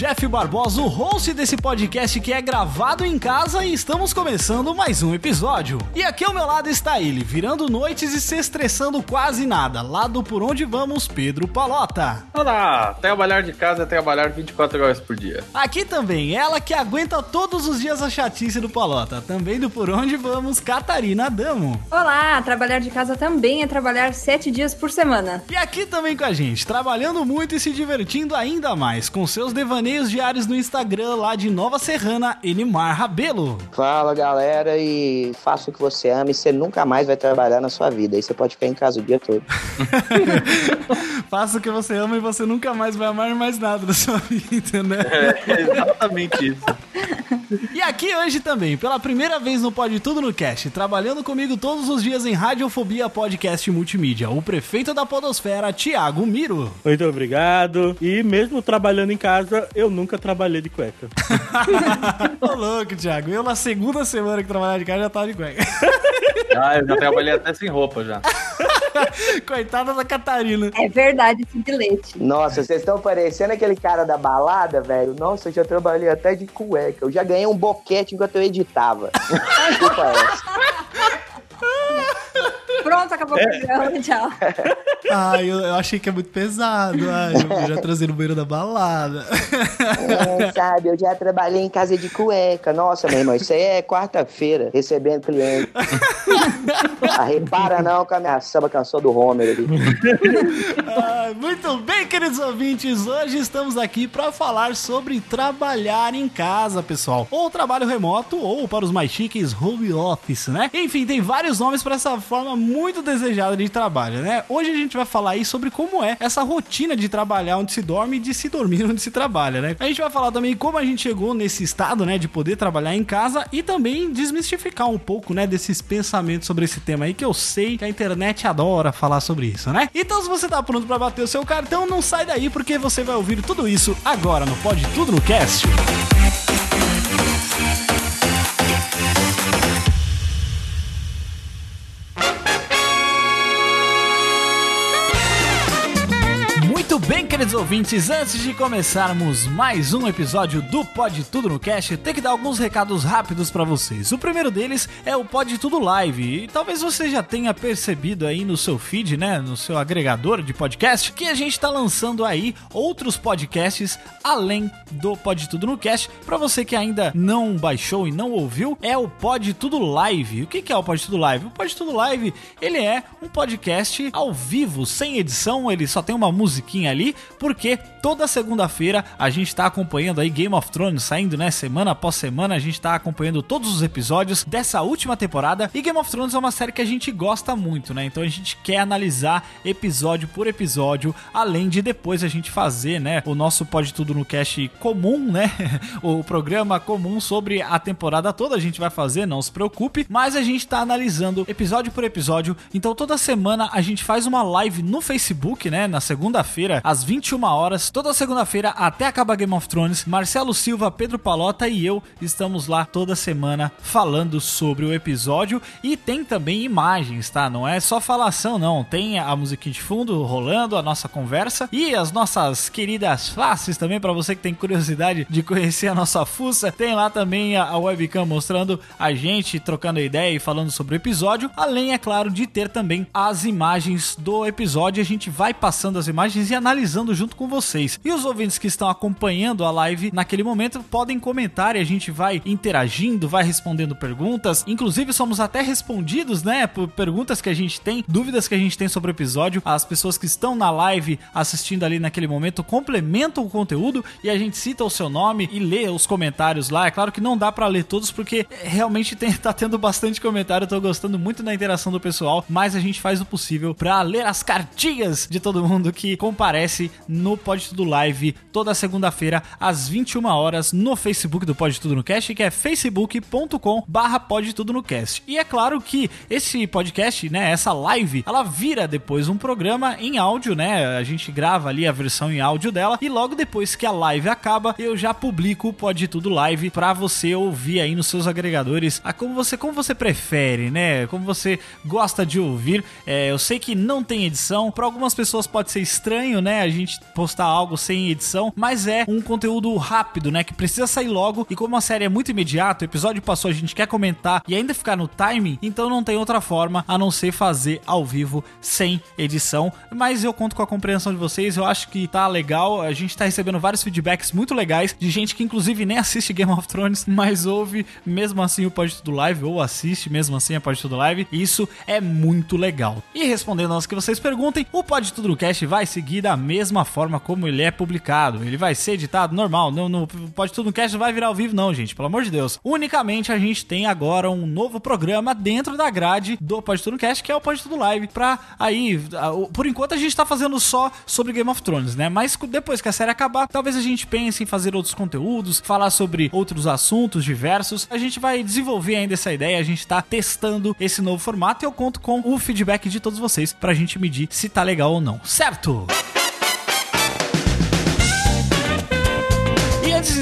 Jeff Barbosa, o host desse podcast que é gravado em casa e estamos começando mais um episódio. E aqui ao meu lado está ele, virando noites e se estressando quase nada. Lado por onde vamos, Pedro Palota. Olá, trabalhar de casa é trabalhar 24 horas por dia. Aqui também, ela que aguenta todos os dias a chatice do Palota. Também do Por Onde Vamos, Catarina Adamo. Olá, trabalhar de casa também é trabalhar sete dias por semana. E aqui também com a gente, trabalhando muito e se divertindo ainda mais com seus devaneios diários no Instagram lá de Nova Serrana, Enimar Rabelo. Fala galera, e faça o que você ama e você nunca mais vai trabalhar na sua vida. Aí você pode ficar em casa o dia todo. Faça o que você ama e você nunca mais vai amar mais nada na sua vida, né? É exatamente isso. E aqui hoje também, pela primeira vez no Pode Tudo no Cast, trabalhando comigo todos os dias em Radiofobia Podcast Multimídia, o prefeito da Podosfera, Tiago Miro. Muito obrigado. E mesmo trabalhando em casa, eu nunca trabalhei de cueca. Ô louco, Tiago. Eu na segunda semana que trabalhava de casa já tava de cueca. Ah, eu já trabalhei até sem roupa já. Coitada da Catarina. É verdade esse bilhete. Nossa, vocês estão parecendo aquele cara da balada, velho. Nossa, eu já trabalhei até de cueca. Eu já ganhei um boquete enquanto eu editava. Desculpa essa. Pronto, acabou o programa, tchau. Ai, eu, eu achei que é muito pesado. Ai, eu já trazei no banheiro da balada. É, sabe, eu já trabalhei em casa de cueca. Nossa, meu irmão, isso aí é quarta-feira, recebendo cliente. Ah, repara não com a minha samba canção do Homer ali. Ai, muito bem, queridos ouvintes. Hoje estamos aqui para falar sobre trabalhar em casa, pessoal. Ou trabalho remoto, ou para os mais chiques, home office, né? Enfim, tem vários nomes para essa forma muito desejada de trabalho, né? Hoje a gente vai falar aí sobre como é essa rotina de trabalhar onde se dorme e de se dormir onde se trabalha, né? A gente vai falar também como a gente chegou nesse estado, né, de poder trabalhar em casa e também desmistificar um pouco, né, desses pensamentos sobre esse tema aí que eu sei que a internet adora falar sobre isso, né? Então, se você tá pronto para bater o seu cartão, não sai daí porque você vai ouvir tudo isso agora no Pode Tudo no Cast. Muito queridos ouvintes, antes de começarmos mais um episódio do Pode Tudo no Cast, tem que dar alguns recados rápidos pra vocês. O primeiro deles é o Pode Tudo Live, e talvez você já tenha percebido aí no seu feed, né, no seu agregador de podcast, que a gente tá lançando aí outros podcasts além do Pode Tudo no Cast. Pra você que ainda não baixou e não ouviu, é o Pode Tudo Live. O que é o Pode Tudo Live? O Pode Tudo Live, ele é um podcast ao vivo, sem edição, ele só tem uma musiquinha ali, porque toda segunda-feira a gente tá acompanhando aí Game of Thrones saindo, né, semana após semana, a gente tá acompanhando todos os episódios dessa última temporada. E Game of Thrones é uma série que a gente gosta muito, né? Então a gente quer analisar episódio por episódio, além de depois a gente fazer, né, o nosso Pode Tudo no Cast comum, né? o programa comum sobre a temporada toda a gente vai fazer, não se preocupe, mas a gente tá analisando episódio por episódio. Então toda semana a gente faz uma live no Facebook, né, na segunda-feira, às 21 horas, toda segunda-feira até acabar Game of Thrones. Marcelo Silva, Pedro Palota e eu estamos lá toda semana falando sobre o episódio e tem também imagens, tá? Não é só falação, não. Tem a musiquinha de fundo rolando, a nossa conversa e as nossas queridas faces também para você que tem curiosidade de conhecer a nossa fuça. Tem lá também a webcam mostrando a gente trocando ideia e falando sobre o episódio, além é claro de ter também as imagens do episódio. A gente vai passando as imagens e analisando junto com vocês. E os ouvintes que estão acompanhando a live naquele momento podem comentar e a gente vai interagindo, vai respondendo perguntas. Inclusive, somos até respondidos, né? Por perguntas que a gente tem, dúvidas que a gente tem sobre o episódio. As pessoas que estão na live assistindo ali naquele momento complementam o conteúdo e a gente cita o seu nome e lê os comentários lá. É claro que não dá pra ler todos porque realmente tem, tá tendo bastante comentário. Eu tô gostando muito da interação do pessoal, mas a gente faz o possível pra ler as cartinhas de todo mundo que comparece no Pode Tudo Live toda segunda-feira às 21 horas no Facebook do Pode Tudo no Cast, que é facebook.com barra Pode Tudo no Cast. E é claro que esse podcast, né, essa live, ela vira depois um programa em áudio, né? A gente grava ali a versão em áudio dela e logo depois que a live acaba, eu já publico o Pode Tudo Live pra você ouvir aí nos seus agregadores, a como você como você prefere, né? Como você gosta de ouvir. É, eu sei que não tem edição, para algumas pessoas pode ser estranho, né? A gente postar algo sem edição, mas é um conteúdo rápido, né? Que precisa sair logo e como a série é muito imediata, o episódio passou, a gente quer comentar e ainda ficar no timing, então não tem outra forma a não ser fazer ao vivo sem edição. Mas eu conto com a compreensão de vocês, eu acho que tá legal. A gente tá recebendo vários feedbacks muito legais de gente que inclusive nem assiste Game of Thrones, mas ouve mesmo assim o Pode Tudo Live ou assiste mesmo assim a Pode Tudo Live. Isso é muito legal. E respondendo aos que vocês perguntem, o Pode Tudo Cast vai seguir da mesma forma como ele é publicado. Ele vai ser editado normal, não, não Pode Tudo no Cast não vai virar ao vivo não, gente, pelo amor de Deus. Unicamente a gente tem agora um novo programa dentro da grade do Pode Tudo Cast, que é o Pode Tudo Live, pra aí, por enquanto a gente tá fazendo só sobre Game of Thrones, né? Mas depois que a série acabar, talvez a gente pense em fazer outros conteúdos, falar sobre outros assuntos diversos. A gente vai desenvolver ainda essa ideia, a gente tá testando esse novo formato e eu conto com o feedback de todos vocês pra gente medir se tá legal ou não, certo? E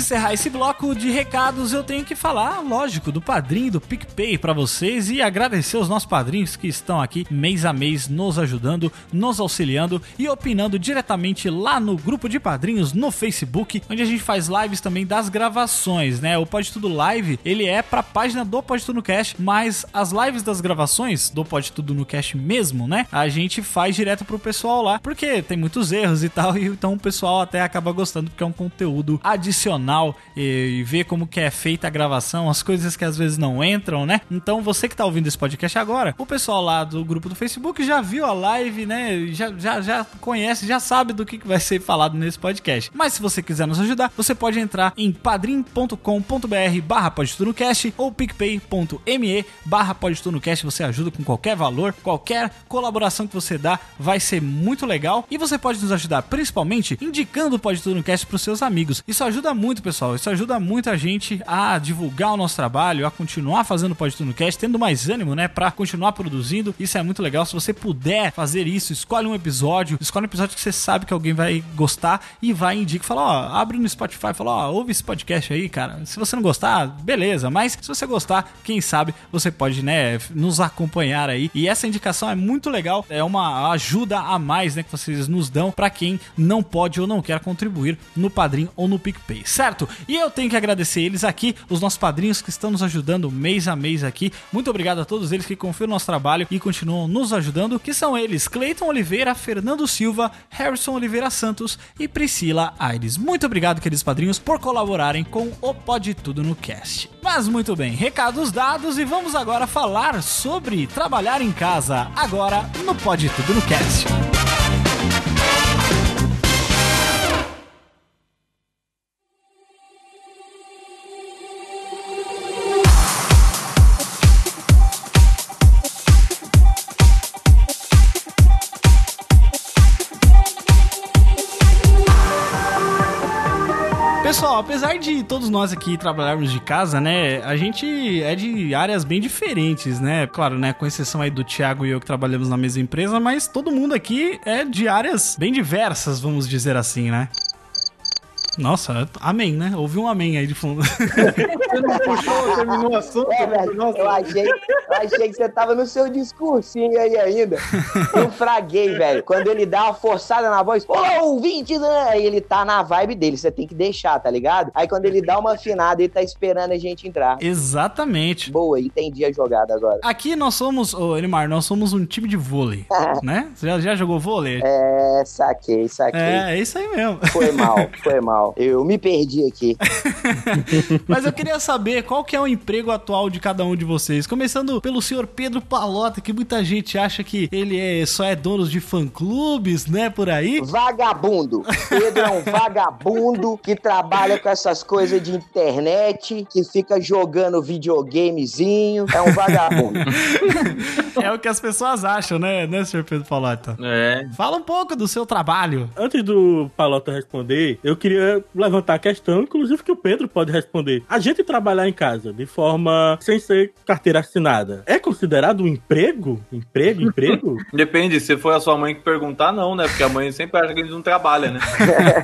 encerrar esse bloco de recados, eu tenho que falar, lógico, do padrinho do PicPay pra vocês e agradecer os nossos padrinhos que estão aqui mês a mês nos ajudando, nos auxiliando e opinando diretamente lá no grupo de padrinhos no Facebook, onde a gente faz lives também das gravações, né? O Pode Tudo Live, ele é pra página do Pode Tudo no Cast, mas as lives das gravações do Pode Tudo no Cast mesmo, né? A gente faz direto pro pessoal lá, porque tem muitos erros e tal, e então o pessoal até acaba gostando porque é um conteúdo adicional e, e ver como que é feita a gravação, as coisas que às vezes não entram, né? Então você que tá ouvindo esse podcast agora, o pessoal lá do grupo do Facebook já viu a live, né? Já, já, já conhece, já sabe do que que vai ser falado nesse podcast. Mas se você quiser nos ajudar, você pode entrar em padrim.com.br barra podtunocast ou picpay.me barra podtunocast. Você ajuda com qualquer valor, qualquer colaboração que você dá vai ser muito legal. E você pode nos ajudar principalmente indicando o Pode Tudo no Cast pros seus amigos. Isso ajuda muito, pessoal. Isso ajuda muito a gente a divulgar o nosso trabalho, a continuar fazendo o no Cast, tendo mais ânimo, né, pra continuar produzindo. Isso é muito legal. Se você puder fazer isso, escolhe um episódio, escolhe um episódio que você sabe que alguém vai gostar e vai indicar, fala, ó, abre no Spotify, fala, ó, ouve esse podcast aí, cara. Se você não gostar, beleza, mas se você gostar, quem sabe você pode, né, nos acompanhar aí. E essa indicação é muito legal, é uma ajuda a mais, né, que vocês nos dão pra quem não pode ou não quer contribuir no Padrim ou no PicPay, certo? E eu tenho que agradecer eles aqui, os nossos padrinhos que estão nos ajudando mês a mês aqui. Muito obrigado a todos eles que confiam no nosso trabalho e continuam nos ajudando, que são eles: Cleiton Oliveira, Fernando Silva, Harrison Oliveira Santos e Priscila Aires. Muito obrigado, queridos padrinhos, por colaborarem com o Pode Tudo no Cast. Mas muito bem, recados dados e vamos agora falar sobre trabalhar em casa, agora no Pode Tudo no Cast. Todos nós aqui trabalharmos de casa, né, a gente é de áreas bem diferentes, né? Claro, né, com exceção aí do Thiago e eu que trabalhamos na mesma empresa, mas todo mundo aqui é de áreas bem diversas, vamos dizer assim, né? Nossa, amém, né? Houve um amém aí de fundo. Você não puxou, terminou o assunto. É, velho, Nossa, eu achei, Eu achei que você tava no seu discursinho aí ainda. Eu fraguei, velho. Quando ele dá uma forçada na voz, ô, ouvintes, né? aí ele tá na vibe dele, você tem que deixar, tá ligado? Aí quando ele dá uma afinada, ele tá esperando a gente entrar. Exatamente. Boa, entendi a jogada agora. Aqui nós somos, ô Elimar, nós somos um time de vôlei, né? Você já, já jogou vôlei? É, saquei, saquei. É, é isso aí mesmo. Foi mal, foi mal. Eu me perdi aqui. Mas eu queria saber qual que é o emprego atual de cada um de vocês. Começando pelo senhor Pedro Palota, que muita gente acha que ele é, só é dono de fã-clubes, né, por aí. Vagabundo. Pedro é um vagabundo que trabalha com essas coisas de internet, que fica jogando videogamezinho. É um vagabundo. É o que as pessoas acham, né, né, senhor Pedro Palota? É. Fala um pouco do seu trabalho. Antes do Palota responder, eu queria levantar a questão, inclusive que o Pedro pode responder. A gente trabalhar em casa de forma sem ser carteira assinada é considerado um emprego? Emprego, emprego? Depende, se foi a sua mãe que perguntar, não, né? Porque a mãe sempre acha que eles não trabalham, né?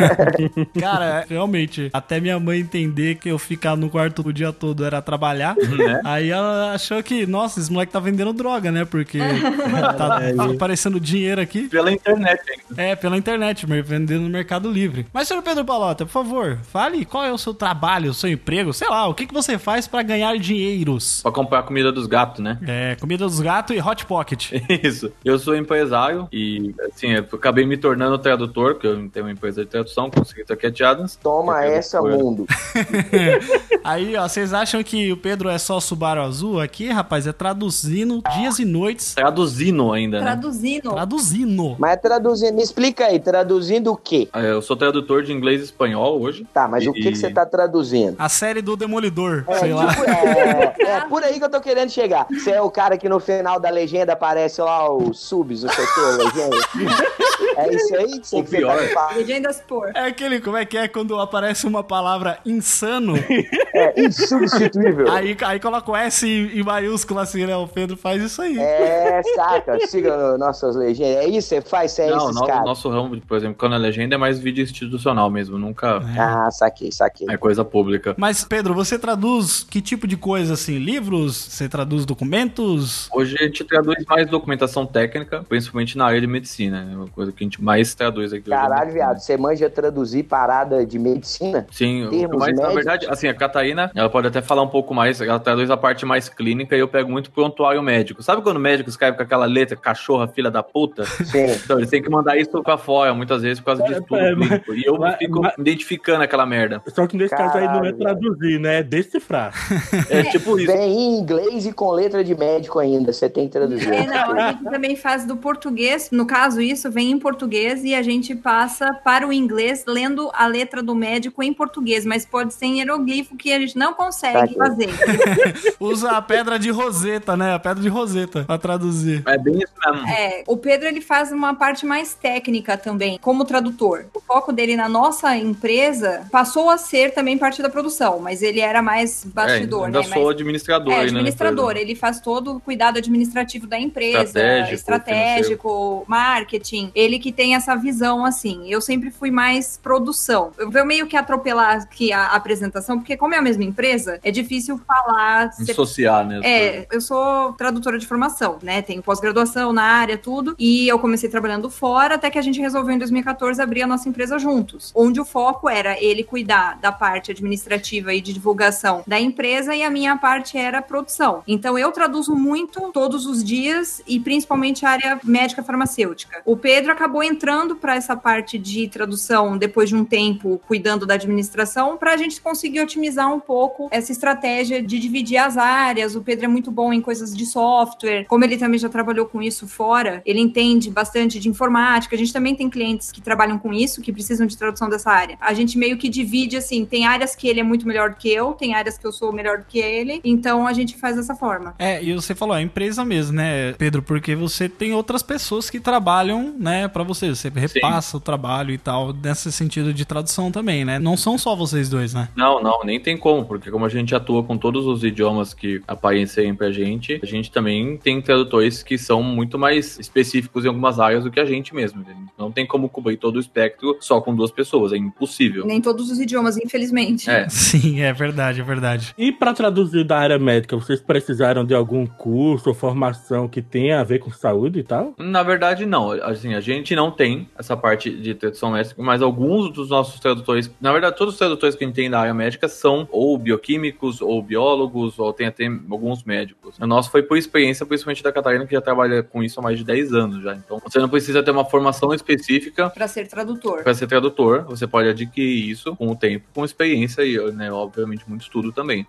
Cara, realmente, até minha mãe entender que eu ficar no quarto o dia todo era trabalhar, Né? aí ela achou que, nossa, esse moleque tá vendendo droga, né? Porque tá aparecendo dinheiro aqui. Pela internet ainda. É, pela internet, vendendo no Mercado Livre. Mas, senhor Pedro Palota, por favor, fale qual é o seu trabalho, o seu emprego, sei lá, o que, que você faz pra ganhar dinheiros? Pra comprar a comida dos gatos, né? É, comida dos gatos e hot pocket. Isso. Eu sou empresário e, assim, eu acabei me tornando tradutor, porque eu tenho uma empresa de tradução, consegui Taquete Adams. Toma essa, fui- mundo. Aí, ó, vocês acham que o Pedro é só Subaru Azul? Aqui, rapaz, é traduzindo dias e noites. Traduzindo ainda, né? Traduzindo. Traduzindo. Mas traduzindo, me explica aí, traduzindo o quê? É, Eu sou tradutor de inglês e espanhol hoje. Tá, mas o que, que você tá traduzindo? A série do Demolidor, É, sei lá. tipo, é, é por aí que eu tô querendo chegar. Você é o cara que no final da legenda aparece lá os subs, não sei o que, legenda. É isso aí que você, O que você tá pior. Legendas por. É aquele, como é que é quando aparece uma palavra insano, É insubstituível. aí, aí coloca o S em, em maiúsculo assim, né? O Pedro faz isso aí. É, saca, siga no, nossas legendas. É isso que você faz? Você é não, esses no- caras? nosso ramo, por exemplo, quando é legenda é mais vídeo institucional mesmo, nunca Ah, saquei, saquei. é coisa pública. Mas, Pedro, você traduz que tipo de coisa, assim? Livros? Você traduz documentos? Hoje a gente traduz mais documentação técnica, principalmente na área de medicina. É uma coisa que a gente mais traduz aqui. é Caralho, viado, você manja traduzir parada de medicina? Sim, Termos mais, na médicos. verdade, assim, a Catarina, ela pode até falar um pouco mais, ela traduz a parte mais clínica e eu pego muito prontuário médico. Sabe quando o médico escreve com aquela letra, cachorra, filha da puta? Sim. Então, eles têm que mandar isso pra fora, muitas vezes, por causa de É, estudo é, clínico. E eu mas- fico mas- identificando aquela merda. Só que nesse caso aí não é Caralho. traduzir, né? É decifrar. É tipo isso. Vem em inglês e com letra de médico ainda, você tem que traduzir. É, não, a gente também faz do português, no caso isso vem em português e a gente passa para o inglês lendo a letra do médico em português, mas pode ser em hieroglifo que a gente não consegue Tá fazer. Usa a pedra de Roseta, né? A pedra de Roseta pra traduzir. É bem isso mesmo. É, o Pedro ele faz uma parte mais técnica também, como tradutor. O foco dele na nossa empresa passou a ser também parte da produção, mas ele era mais bastidor, é, ainda né? sou Mais- administrador. É, né, administrador, empresa. ele faz todo o cuidado administrativo da empresa, Estratégico, estratégico, marketing. Ele que tem essa visão assim. Eu sempre fui mais produção. Eu vou meio que atropelar aqui a apresentação, porque como é a mesma empresa, é difícil falar. ser Dissociar, né? as coisas. é, eu sou tradutora de formação, né? Tenho pós-graduação na área, tudo. E eu comecei trabalhando fora, até que a gente resolveu em 2014 abrir a nossa empresa juntos. Onde o foco era ele cuidar da parte administrativa e de divulgação da empresa e a minha parte era produção. Então eu traduzo muito todos os dias e principalmente a área médica farmacêutica. O Pedro acabou entrando para essa parte de tradução depois de um tempo cuidando da administração para a gente conseguir otimizar um pouco essa estratégia de dividir as áreas. O Pedro é muito bom em coisas de software, como ele também já trabalhou com isso fora, ele entende bastante de informática. A gente também tem clientes que trabalham com isso, que precisam de tradução dessa área. A gente meio que divide assim, tem áreas que ele é muito melhor do que eu, tem áreas que eu sou melhor do que ele, então a gente faz dessa forma. É, e você falou, é empresa mesmo, né, Pedro? Porque você tem outras pessoas que trabalham, né, pra pra você, você repassa o trabalho e tal, nesse sentido de tradução também, né? Não são só vocês dois, né? Não, não, nem tem como, porque como a gente atua com todos os idiomas que aparecem pra gente, a gente também tem tradutores que são muito mais específicos em algumas áreas do que a gente mesmo. Não tem como cobrir todo o espectro só com duas pessoas, é impossível. Nem todos os idiomas, infelizmente. É. Sim, é verdade, é verdade. E pra traduzir da área médica, vocês precisaram de algum curso ou formação que tenha a ver com saúde e tal? Na verdade, não. Assim, a gente não tem essa parte de tradução médica, mas alguns dos nossos tradutores, na verdade, todos os tradutores que a gente tem da área médica são ou bioquímicos, ou biólogos, ou tem até alguns médicos. O nosso foi por experiência, principalmente da Catarina, que já trabalha com isso há mais de 10 anos já. Então, você não precisa ter uma formação específica Pra ser tradutor. para ser tradutor. Você pode adquirir isso com o tempo, com experiência e, né, obviamente, muito estudo também.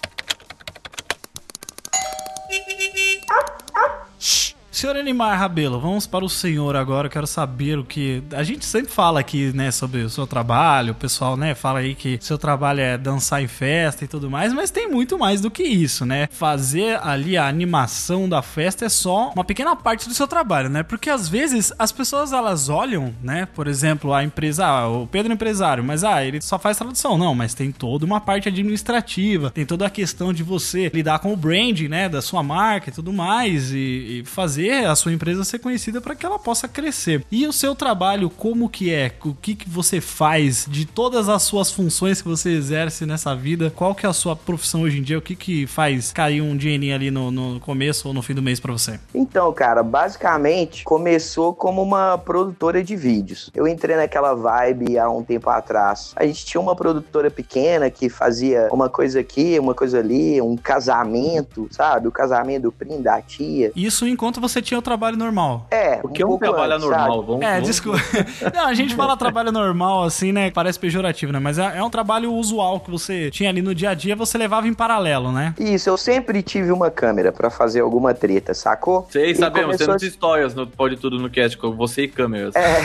Senhor Enimar Rabelo, vamos para o senhor agora. Eu quero saber o que. A gente sempre fala aqui, né, sobre o seu trabalho. O pessoal, né, fala aí que seu trabalho é dançar em festa e tudo mais, mas tem muito mais do que isso, né? Fazer ali a animação da festa é só uma pequena parte do seu trabalho, né? Porque às vezes as pessoas elas olham, né? Por exemplo, a empresa, ah, o Pedro empresário, mas ah, ele só faz tradução. Não, mas tem toda uma parte administrativa, tem toda a questão de você lidar com o branding, né, da sua marca e tudo mais e, e fazer a sua empresa ser conhecida para que ela possa crescer. E o seu trabalho, como que é? O que que você faz de todas as suas funções que você exerce nessa vida? Qual que é a sua profissão hoje em dia? O que que faz cair um dinheirinho ali no, no começo ou no fim do mês para você? Então, cara, basicamente começou como uma produtora de vídeos. Eu entrei naquela vibe há um tempo atrás. A gente tinha uma produtora pequena que fazia uma coisa aqui, uma coisa ali, um casamento, sabe? O casamento do primo da tia. Isso enquanto você tinha o trabalho normal. É, Porque um pouco trabalho antes, normal, vamos É, vamos- desculpa. Não, a gente fala trabalho normal, assim, né? Parece pejorativo, né? Mas é, é um trabalho usual que você tinha ali no dia a dia, você levava em paralelo, né? Isso, eu sempre tive uma câmera pra fazer alguma treta, sacou? Sei, E sabemos, temos a- histórias no Pode Tudo no Cast com você e câmeras. É.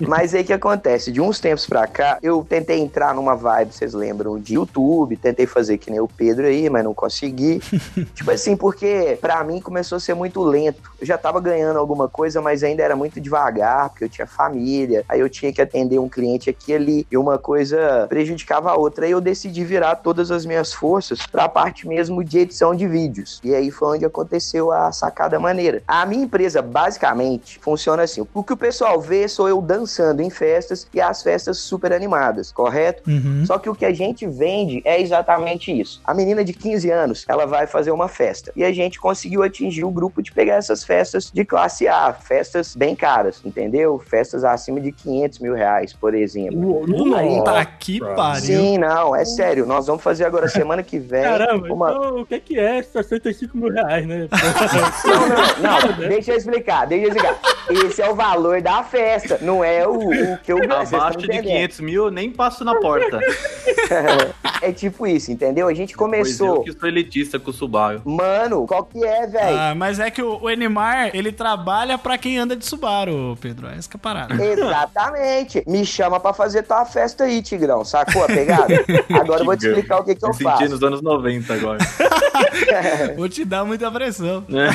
Mas aí o que acontece? De uns tempos pra cá, eu tentei entrar numa vibe, vocês lembram, de YouTube, tentei fazer que nem o Pedro aí, mas não consegui. tipo assim, porque pra mim começou a ser muito lento. Eu já tava ganhando alguma coisa, mas ainda era muito devagar, porque eu tinha família, aí eu tinha que atender um cliente aqui e ali, e uma coisa prejudicava a outra. Aí eu decidi virar todas as minhas forças pra parte mesmo de edição de vídeos. E aí foi onde aconteceu a sacada maneira. A minha empresa, basicamente, funciona assim. O que o pessoal vê sou eu dançando em festas e as festas super animadas, correto? Uhum. Só que o que a gente vende é exatamente isso. A menina de 15 anos, ela vai fazer uma festa. E a gente conseguiu atingir o grupo de pegar essas festas de classe A, festas bem caras, entendeu? Festas acima de 500 mil reais, por exemplo. Puta que pariu. Sim, não, é sério. Nós vamos fazer agora semana que vem Caramba, uma, então o que que é 65 mil reais, né? Não, não, não. Deixa eu explicar, deixa eu explicar. Esse é o valor da festa, não é o, o que eu estão Abaixo de entendendo. 500 mil, eu nem passo na porta. É tipo isso, entendeu? A gente Pois começou. eu que sou elitista com o Subaru. Mano, qual que é, velho? Ah, mas é que o, o Enimar, ele trabalha pra quem anda de Subaru, Pedro. Essa que é a parada. Exatamente. Me chama pra fazer tua festa aí, Tigrão. Sacou a pegada? Agora eu vou te explicar o que, que eu Me senti faço. nos anos 90 agora. Vou te dar muita pressão. né?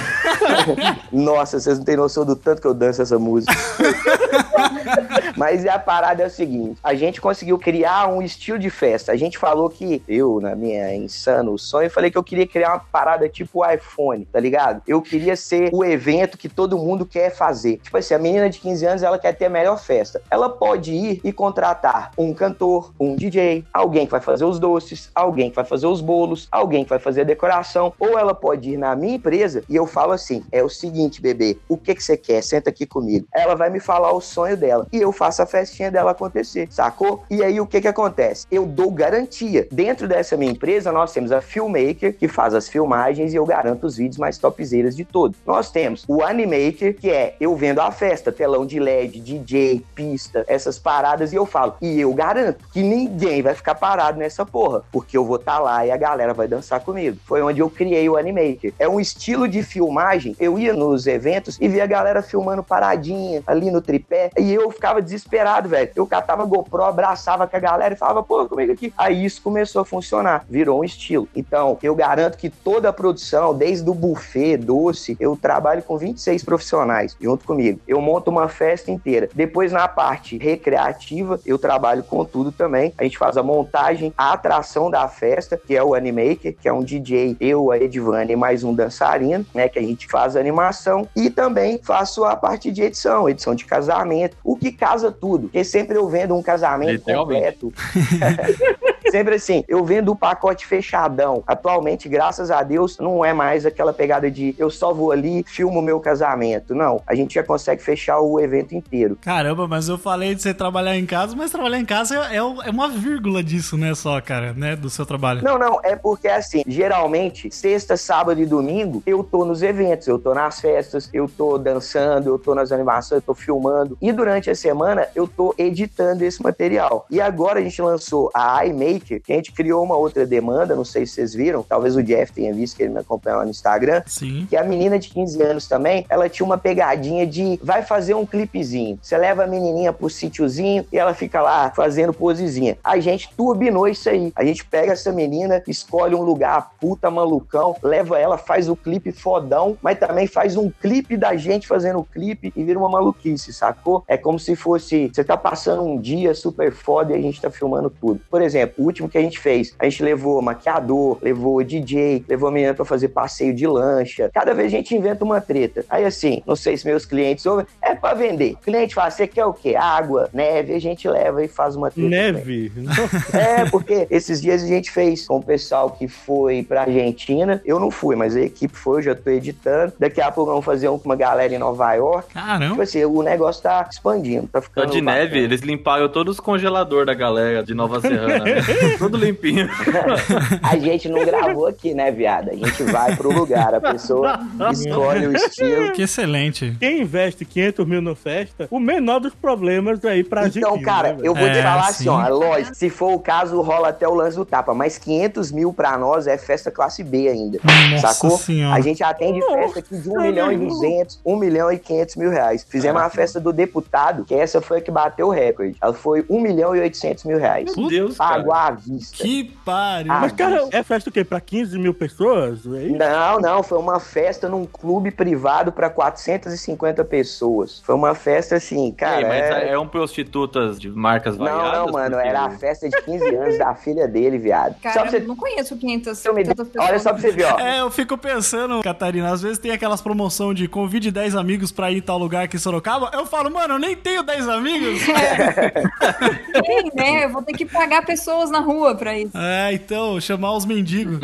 Nossa, vocês não têm noção do tanto que eu danço essa música. Mas a parada é o seguinte: a gente conseguiu criar um estilo de festa. A gente falou que eu, na minha insano sonho, falei que eu queria criar uma parada tipo o iPhone, tá ligado? Eu queria ser o evento que todo mundo quer fazer. Tipo assim, a menina de 15 anos, ela quer ter a melhor festa. Ela pode ir e contratar um cantor, um DJ, alguém que vai fazer os doces, alguém que vai fazer os bolos, alguém que vai fazer a decoração, ou ela pode ir na minha empresa e eu falo assim: é o seguinte, bebê, o que que você quer? Senta aqui comigo. Ela vai me falar o sonho dela e eu faço a festinha dela acontecer, sacou? E aí o que que acontece? Eu dou garantia. Dentro dessa minha empresa, nós temos a Filmmaker, que faz as filmagens e eu garanto os vídeos mais topzeiras de todos. Nós temos o Animaker, que é eu vendo a festa, telão de LED, DJ, pista, essas paradas, e eu falo, e eu garanto que ninguém vai ficar parado nessa porra, porque eu vou estar lá e a galera vai dançar comigo. Foi onde eu criei o Animaker. É um estilo de filmagem, eu ia nos eventos e via a galera filmando paradinha ali no tripé, E eu ficava desesperado, velho. Eu catava GoPro, abraçava com a galera e falava, pô, comigo aqui. Aí isso começou a funcionar, virou um estilo. Então, eu garanto que toda a produção, desde o buffet, doce, eu trabalho com 26 profissionais junto comigo. Eu monto uma festa inteira. Depois, na parte recreativa, eu trabalho com tudo também. A gente faz a montagem, a atração da festa, que é o Animaker, que é um DJ, eu, a Edvane e mais um dançarino, né? Que a gente faz a animação. E também faço a parte de edição, edição de casamento, o que casa tudo. Porque sempre eu vendo um casamento completo. Sempre assim, eu vendo o pacote fechadão. Atualmente, graças a Deus, não é mais aquela pegada de eu só vou ali, filmo o meu casamento. Não, a gente já consegue fechar o evento inteiro. Caramba, mas eu falei de você trabalhar em casa, mas trabalhar em casa é, é é uma vírgula disso, né, só, cara, né, do seu trabalho. Não, não, é porque assim, geralmente, sexta, sábado e domingo, eu tô nos eventos, eu tô nas festas, eu tô dançando, eu tô nas animações, eu tô filmando. E durante a semana, eu tô editando esse material. E agora a gente lançou a iMaker, que a gente criou uma outra demanda, não sei se vocês viram, talvez o Jeff tenha visto, que ele me acompanha lá no Instagram. Sim. Que a menina de 15 anos também, ela tinha uma pegadinha de vai fazer um clipezinho. Você leva a menininha pro sítiozinho e ela fica lá fazendo posezinha. A gente turbinou isso aí. A gente pega essa menina, escolhe um lugar puta malucão, leva ela, faz o clipe fodão, mas também faz um clipe da gente fazendo o clipe e vira uma maluquice, sacou? É como se fosse, você tá passando um dia super foda e a gente tá filmando tudo. Por exemplo, o último que a gente fez, a gente levou maquiador, levou DJ, levou a menina pra fazer passeio de lancha. Cada vez a gente inventa uma treta. Aí assim, não sei se meus clientes ouvem, é pra vender. O cliente fala, você quer o quê? Água, neve, a gente leva e faz uma treta. Neve. É, porque esses dias a gente fez com o pessoal que foi pra Argentina. Eu não fui, mas a equipe foi, eu já tô editando. Daqui a pouco vamos fazer um com uma galera em Nova York. Tipo Caramba. assim, o negócio tá expandindo, tá Só ficando. de bacana. neve, eles limparam todos os congeladores da galera de Nova Serrana. né? Tudo limpinho. A gente não gravou aqui, né, viado? A gente vai pro lugar, a pessoa escolhe o estilo. Que excelente. Quem investe 500 mil no festa, o menor dos problemas aí pra gente. Então, cara, eu vou É, te falar sim. assim, ó, lógico, se for o caso, rola até o lance do tapa, mas 500 mil pra nós é festa classe B ainda, Nossa sacou? senhora. A gente atende festa aqui de 1 milhão e 200, 1 milhão e 500 mil reais. Fizemos uma festa do deputado, que essa foi a que bateu o recorde. Ela foi 1 milhão e 800 mil reais. Meu Deus, cara. Pago à vista. Que pariu. Ah, Mas, cara, é festa o quê? Pra 15 mil pessoas? É isso? Não, não, foi uma festa num clube privado pra 450 pessoas. Foi uma festa assim, cara. Ei, mas é- é... um prostitutas de marcas Não, variadas? não, mano, Porque- era a festa de 15 anos da filha dele, viado. só Cara, pra você eu não conheço 500 ter uma ideia. tantas pessoas. Olha só pra você ver, ó. É, eu fico pensando, Catarina, às vezes tem aquelas promoção de convide 10 amigos pra ir em tal lugar aqui em Sorocaba. Eu falo, mano, eu nem tenho 10 amigos. Tem, né? Eu vou ter que pagar pessoas na rua pra isso. é, então, chamar os mendigos.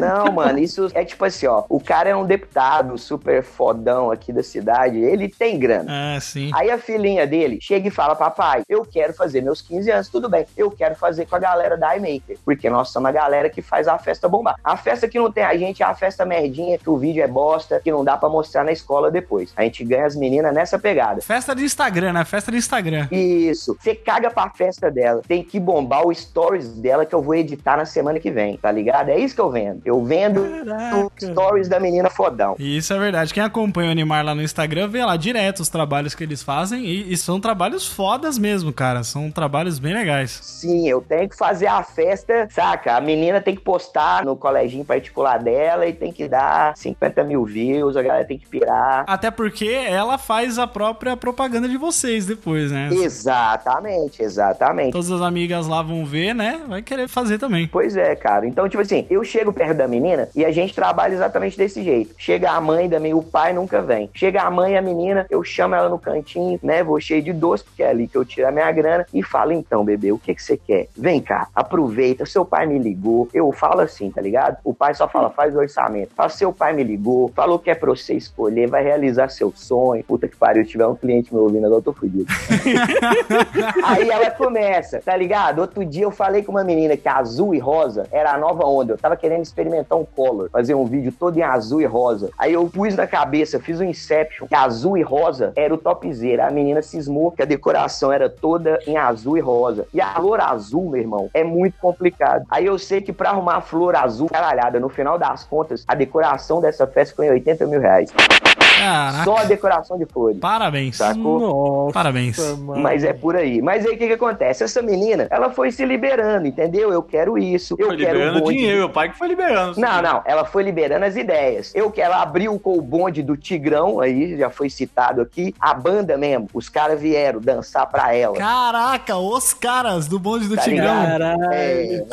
Não, mano, isso é tipo assim, ó. O cara é um deputado super fodão aqui da cidade, ele tem grana. É, sim. Aí a filhinha dele chega e fala: Papai, eu quero fazer meus 15 anos, tudo bem. Eu quero fazer com a galera da iMaker. Porque nós somos a galera que faz a festa bombar. A festa que não tem a gente é a festa merdinha, que o vídeo é bosta, que não dá pra mostrar na escola depois. A gente ganha as meninas nessa pegada. Festa de Instagram, né? Festa de Instagram. Isso. Você caga pra festa dela. Tem que bombar o stories dela que eu vou editar na semana que vem, tá ligado? É isso que eu vendo. Eu vendo Caraca. stories da menina fodão. E isso é verdade. Quem acompanha o Animar lá no Instagram vê lá direto os trabalhos que eles fazem e, e são trabalhos fodas mesmo, cara. São trabalhos bem legais. Sim, eu tenho que fazer a festa, saca? A menina tem que postar no coleginho particular dela e tem que dar 50 mil views, a galera tem que pirar. Até porque ela faz a própria propaganda de vocês depois, né? Exatamente, exatamente. Todas as amigas lá vão ver, né? Vai querer fazer também. Pois é, cara. Então, tipo assim, eu chego perto da menina e a gente trabalha exatamente desse jeito. Chega a mãe menina, o pai nunca vem. Chega a mãe a menina, eu chamo ela no cantinho, né? Vou cheio de doce, porque é ali que eu tiro a minha grana e falo, então, bebê, o que que você quer? Vem cá, aproveita, seu pai me ligou. Eu falo assim, tá ligado? O pai só fala, faz o orçamento. Fala, seu pai me ligou, falou que é pra você escolher, vai realizar seu sonho. Puta que pariu, tiver um cliente me ouvindo agora, eu tô fudido. Aí ela começa, tá ligado? Outro dia eu falei com uma menina que azul e rosa era a nova onda. Eu tava querendo experimentar um color, fazer um vídeo todo em azul e rosa. Aí eu pus na cabeça, fiz um Inception, que azul e rosa era o topzera. A menina cismou que a decoração era toda em azul e rosa. E a flor azul, meu irmão, é muito complicado. Aí eu sei que pra arrumar a flor azul, caralhada, no final das contas, a decoração dessa festa foi em 80 mil reais. Caraca. Só decoração de flores. Parabéns. Sacou? Nossa, Parabéns. mano. Mas é por aí. Mas aí o que, que acontece? Essa menina, ela foi se liberando, entendeu? Eu quero isso. Eu Foi quero liberando o dinheiro, o pai que foi liberando. Não, não, ela foi liberando as ideias. Eu que ela abriu com o bonde do Tigrão, aí já foi citado aqui. A banda mesmo, os caras vieram dançar pra ela. Caraca, os caras do bonde do Tá Tigrão. É, é,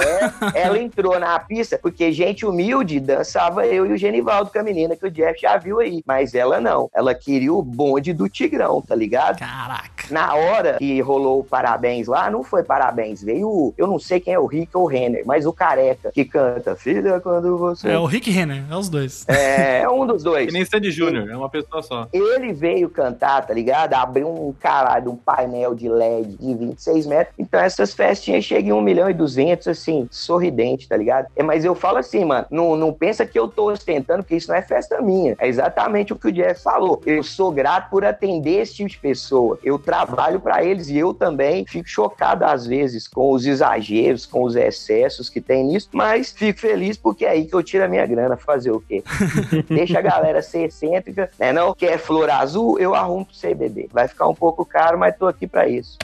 ela entrou na pista porque gente humilde dançava eu e o Genivaldo com a menina que o Jeff já viu aí. Mas ela não. Ela queria o bonde do Tigrão, tá ligado? Caraca. Na hora que rolou o parabéns lá, não foi parabéns. Veio, o- eu não sei quem é o Rick ou o Renner, mas o careca que canta Filha, quando você. É o Rick Renner, é os dois. É, é um dos dois. Que nem Sandy Júnior, é uma pessoa só. Ele veio cantar, tá ligado? Abriu um caralho, um painel de LED de 26 metros. Então essas festinhas chegam em 1 milhão e 200, assim, sorridente, tá ligado? É, mas eu falo assim, mano, não, não pensa que eu tô ostentando, porque isso não é festa minha. É exatamente o que o Jeff falou. Eu sou grato por atender esse tipo de pessoa. Eu trabalho pra eles e eu também fico chocado às vezes com os exageros, com os excessos que tem nisso, mas fico feliz porque é aí que eu tiro a minha grana. Fazer o quê? Deixa a galera ser excêntrica, né? Não quer flor azul, eu arrumo pro CBD. Vai ficar um pouco caro, mas tô aqui pra isso.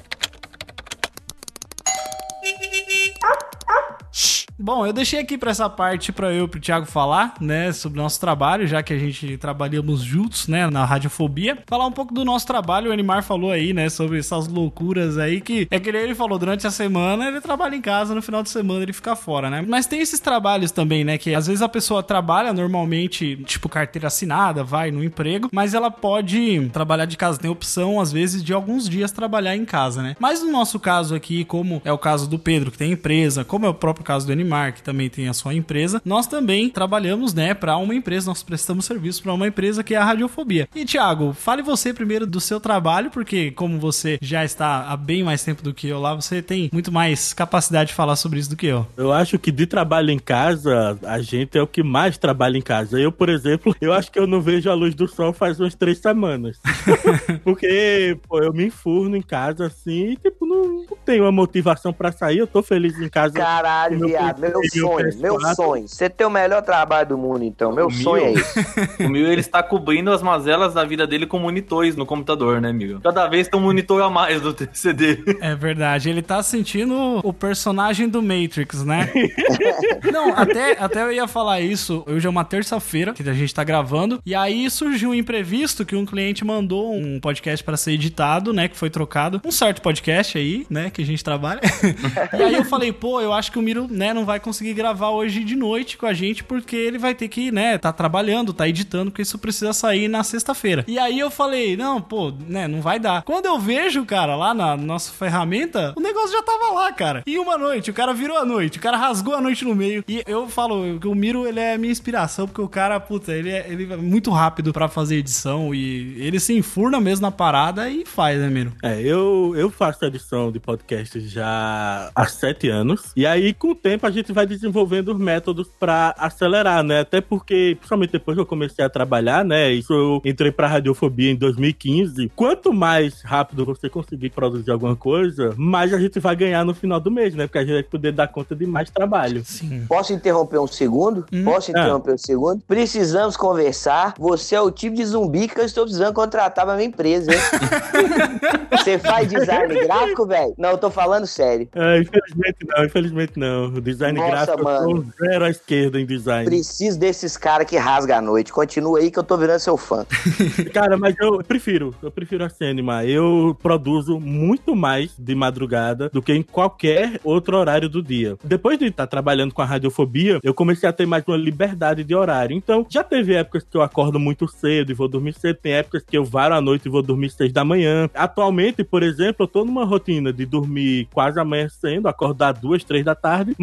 Bom, eu deixei aqui pra essa parte pra eu e pro Thiago falar, né, sobre o nosso trabalho, já que a gente trabalhamos juntos, né, na Radiofobia. Falar um pouco do nosso trabalho, o Animar falou aí, né, sobre essas loucuras aí que é que ele falou, durante a semana ele trabalha em casa, no final de semana ele fica fora, né? Mas tem esses trabalhos também, né, que às vezes a pessoa trabalha normalmente, tipo carteira assinada, vai no emprego, mas ela pode trabalhar de casa, tem opção às vezes de alguns dias trabalhar em casa, né? Mas no nosso caso aqui, como é o caso do Pedro, que tem empresa, como é o próprio caso do Animar, que também tem a sua empresa, nós também trabalhamos, né, para uma empresa, nós prestamos serviço para uma empresa que é a Radiofobia. E Thiago, fale você primeiro do seu trabalho, porque como você já está há bem mais tempo do que eu lá, você tem muito mais capacidade de falar sobre isso do que eu. Eu acho que de trabalho em casa, a gente é o que mais trabalha em casa. Eu, por exemplo, eu acho que eu não vejo a luz do sol faz umas três semanas. Porque, pô, eu me enfurno em casa assim e, tipo, não, não tenho uma motivação pra sair. Eu tô feliz em casa. Caralho, viado, meu sonho, PS4. meu sonho. Você tem o melhor trabalho do mundo, então. Meu O sonho é meu? esse. O Mil, ele está cobrindo as mazelas da vida dele com monitores no computador, né, amigo? Cada vez tem um monitor a mais do TCD. É verdade, ele tá sentindo o personagem do Matrix, né? Não, até, até eu ia falar isso. Hoje é uma terça-feira que a gente tá gravando. E aí surgiu um imprevisto que um cliente mandou um podcast pra ser editado, né? Que foi trocado. Um certo podcast aí, né? Que a gente trabalha. e aí eu falei, pô, eu acho que o Miro, né, não vai conseguir gravar hoje de noite com a gente, porque ele vai ter que, né, tá trabalhando, tá editando, porque isso precisa sair na sexta-feira. E aí eu falei, não, pô, né, não vai dar. Quando eu vejo, cara, lá na nossa ferramenta, o negócio já tava lá, cara. E uma noite, o cara virou a noite, o cara rasgou a noite no meio. E eu falo o Miro, ele é minha inspiração, porque o cara, puta, ele é, ele é muito rápido pra fazer edição e ele se enfurna mesmo na parada e faz, né, Miro? É, eu, eu faço edição de podcast já há sete anos. E aí, com o tempo, a gente vai desenvolvendo os métodos pra acelerar, né? Até porque, principalmente depois que eu comecei a trabalhar, né? Isso eu entrei pra radiofobia em 2015. Quanto mais rápido você conseguir produzir alguma coisa, mais a gente vai ganhar no final do mês, né? Porque a gente vai poder dar conta de mais trabalho. Sim. Posso interromper um segundo? Hum. Posso É. interromper um segundo? Precisamos conversar. Você é o tipo de zumbi que eu estou precisando contratar pra minha empresa, hein? Você faz design gráfico, velho? Não, eu tô falando sério. É, infelizmente não, infelizmente não. O design Nossa, gráfico eu mano. sou zero à esquerda em design. Preciso desses caras que rasgam a noite. Continua aí que eu tô virando seu fã. Cara, mas eu prefiro, eu prefiro a Cinema. Eu produzo muito mais de madrugada do que em qualquer outro horário do dia. Depois de estar trabalhando com a radiofobia, eu comecei a ter mais uma liberdade de horário. Então, já teve épocas que eu acordo muito cedo e vou dormir cedo, tem épocas que eu varo à noite e vou dormir seis da manhã. Atualmente, por exemplo, eu tô numa rotina de dormir quase amanhecendo, acordar duas, três da tarde,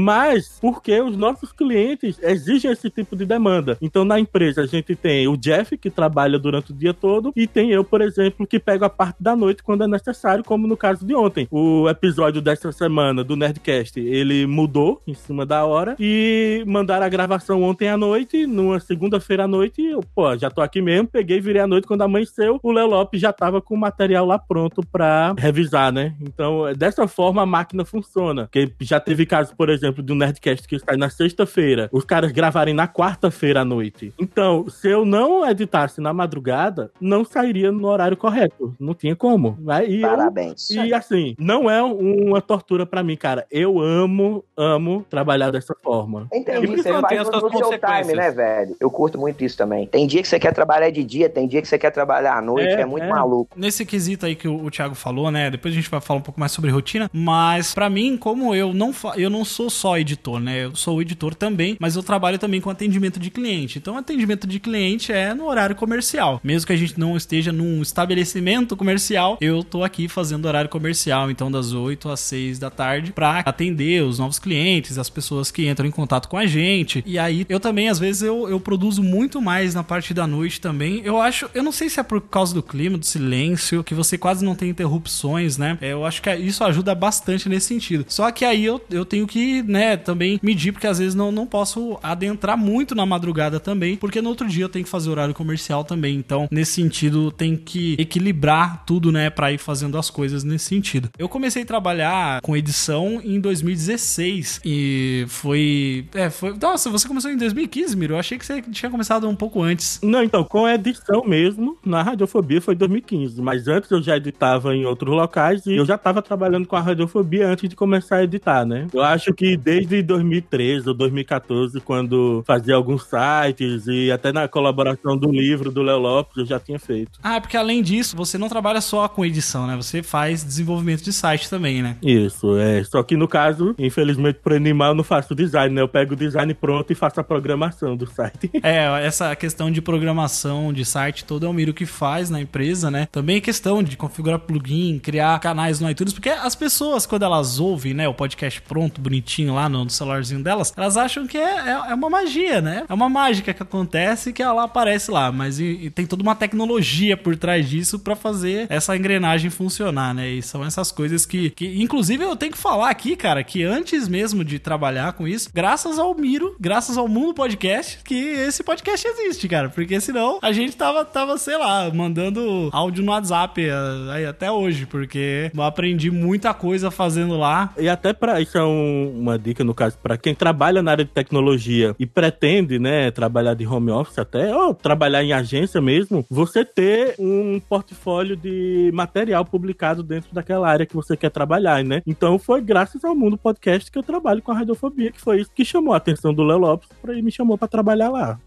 porque os nossos clientes exigem esse tipo de demanda. Então, na empresa, a gente tem o Jeff, que trabalha durante o dia todo, e tem eu, por exemplo, que pego a parte da noite quando é necessário, como no caso de ontem. O episódio dessa semana do Nerdcast, ele mudou em cima da hora e mandaram a gravação ontem à noite, numa segunda-feira à noite, eu, pô, já tô aqui mesmo, peguei, virei à noite quando amanheceu, o Léo Lopes já tava com o material lá pronto pra revisar, né? Então, dessa forma a máquina funciona. Porque já teve casos, por exemplo, de um Nerdcast que sai na sexta-feira, os caras gravarem na quarta-feira à noite. Então, se eu não editasse na madrugada, não sairia no horário correto. Não tinha como. Né? E, eu- Parabéns. e assim, não é uma tortura pra mim, cara. Eu amo, amo trabalhar dessa forma. Entendi, por isso você tem as no, suas seu time, consequências. né, velho? Eu curto muito isso também. Tem dia que você quer trabalhar de dia, tem dia que você quer trabalhar à noite, É, é, muito é. maluco. Nesse quesito aí que o, o Thiago falou, né? Depois a gente vai falar um pouco mais sobre rotina, mas pra mim, como eu não eu não sou só editor, né? Eu sou editor também, mas eu trabalho também com atendimento de cliente. Então, atendimento de cliente é no horário comercial. Mesmo que a gente não esteja num estabelecimento comercial, eu tô aqui fazendo horário comercial, então das 8 às 6 da tarde, pra atender os novos clientes, as pessoas que entram em contato com a gente. E aí, eu também, às vezes, eu, eu produzo muito mais na parte da noite também. Eu acho, eu não sei se é por causa do clima, do silêncio, que você quase não tem interrupções, né? É, Eu acho que isso ajuda bastante nesse sentido. Só que aí eu, eu tenho que, né, também medir, porque às vezes não, não posso adentrar muito na madrugada também, porque no outro dia eu tenho que fazer horário comercial também. Então, nesse sentido, tem que equilibrar tudo, né, pra ir fazendo as coisas nesse sentido. Eu comecei a trabalhar com edição em 2016 e foi. É, foi. Nossa, você começou em 2015, Miro? Eu achei que você tinha começado um pouco antes. Não, então, com edição mesmo, na Radiofobia foi 2015. Mas antes eu já editava em outros locais e eu já tava trabalhando com a Radiofobia antes de começar a editar, né? Eu acho que desde 2013 ou 2014, quando fazia alguns sites e até na colaboração do livro do Léo Lopes, eu já tinha feito. Ah, porque além disso, você não trabalha só com edição, né? Você faz desenvolvimento de site também, né? Isso, é. Só que no caso, infelizmente, por animal, eu não faço design, né? Eu pego o design pronto e faço a programação do site. É, essa questão de programação de site todo é o Miro que faz na empresa, né? Também é questão de configurar plugin, criar canais no iTunes, porque as pessoas, quando elas ouvem, né, o podcast pronto, bonitinho lá no, no celularzinho delas, elas acham que é, é, é uma magia, né? É uma mágica que acontece que ela aparece lá, mas e- e tem toda uma tecnologia por trás disso pra fazer essa engrenagem funcionar, né? E são essas coisas que, que, inclusive, eu tenho que falar aqui, cara, que antes mesmo de trabalhar com isso, graças ao Miro, graças ao Mundo Podcast, que esse podcast existe, cara, porque senão a gente tava, tava sei lá, mandando áudio no WhatsApp eh, até hoje, porque eu aprendi muita coisa fazendo lá. E até para isso é um- uma dica no caso para quem trabalha na área de tecnologia e pretende, né, trabalhar de home office até ou trabalhar em agência mesmo, você ter um portfólio de material publicado dentro daquela área que você quer trabalhar, né? Então foi graças ao Mundo Podcast que eu trabalho com a radiofobia, que foi isso que chamou a atenção do Léo Lopes ele me chamou para trabalhar lá.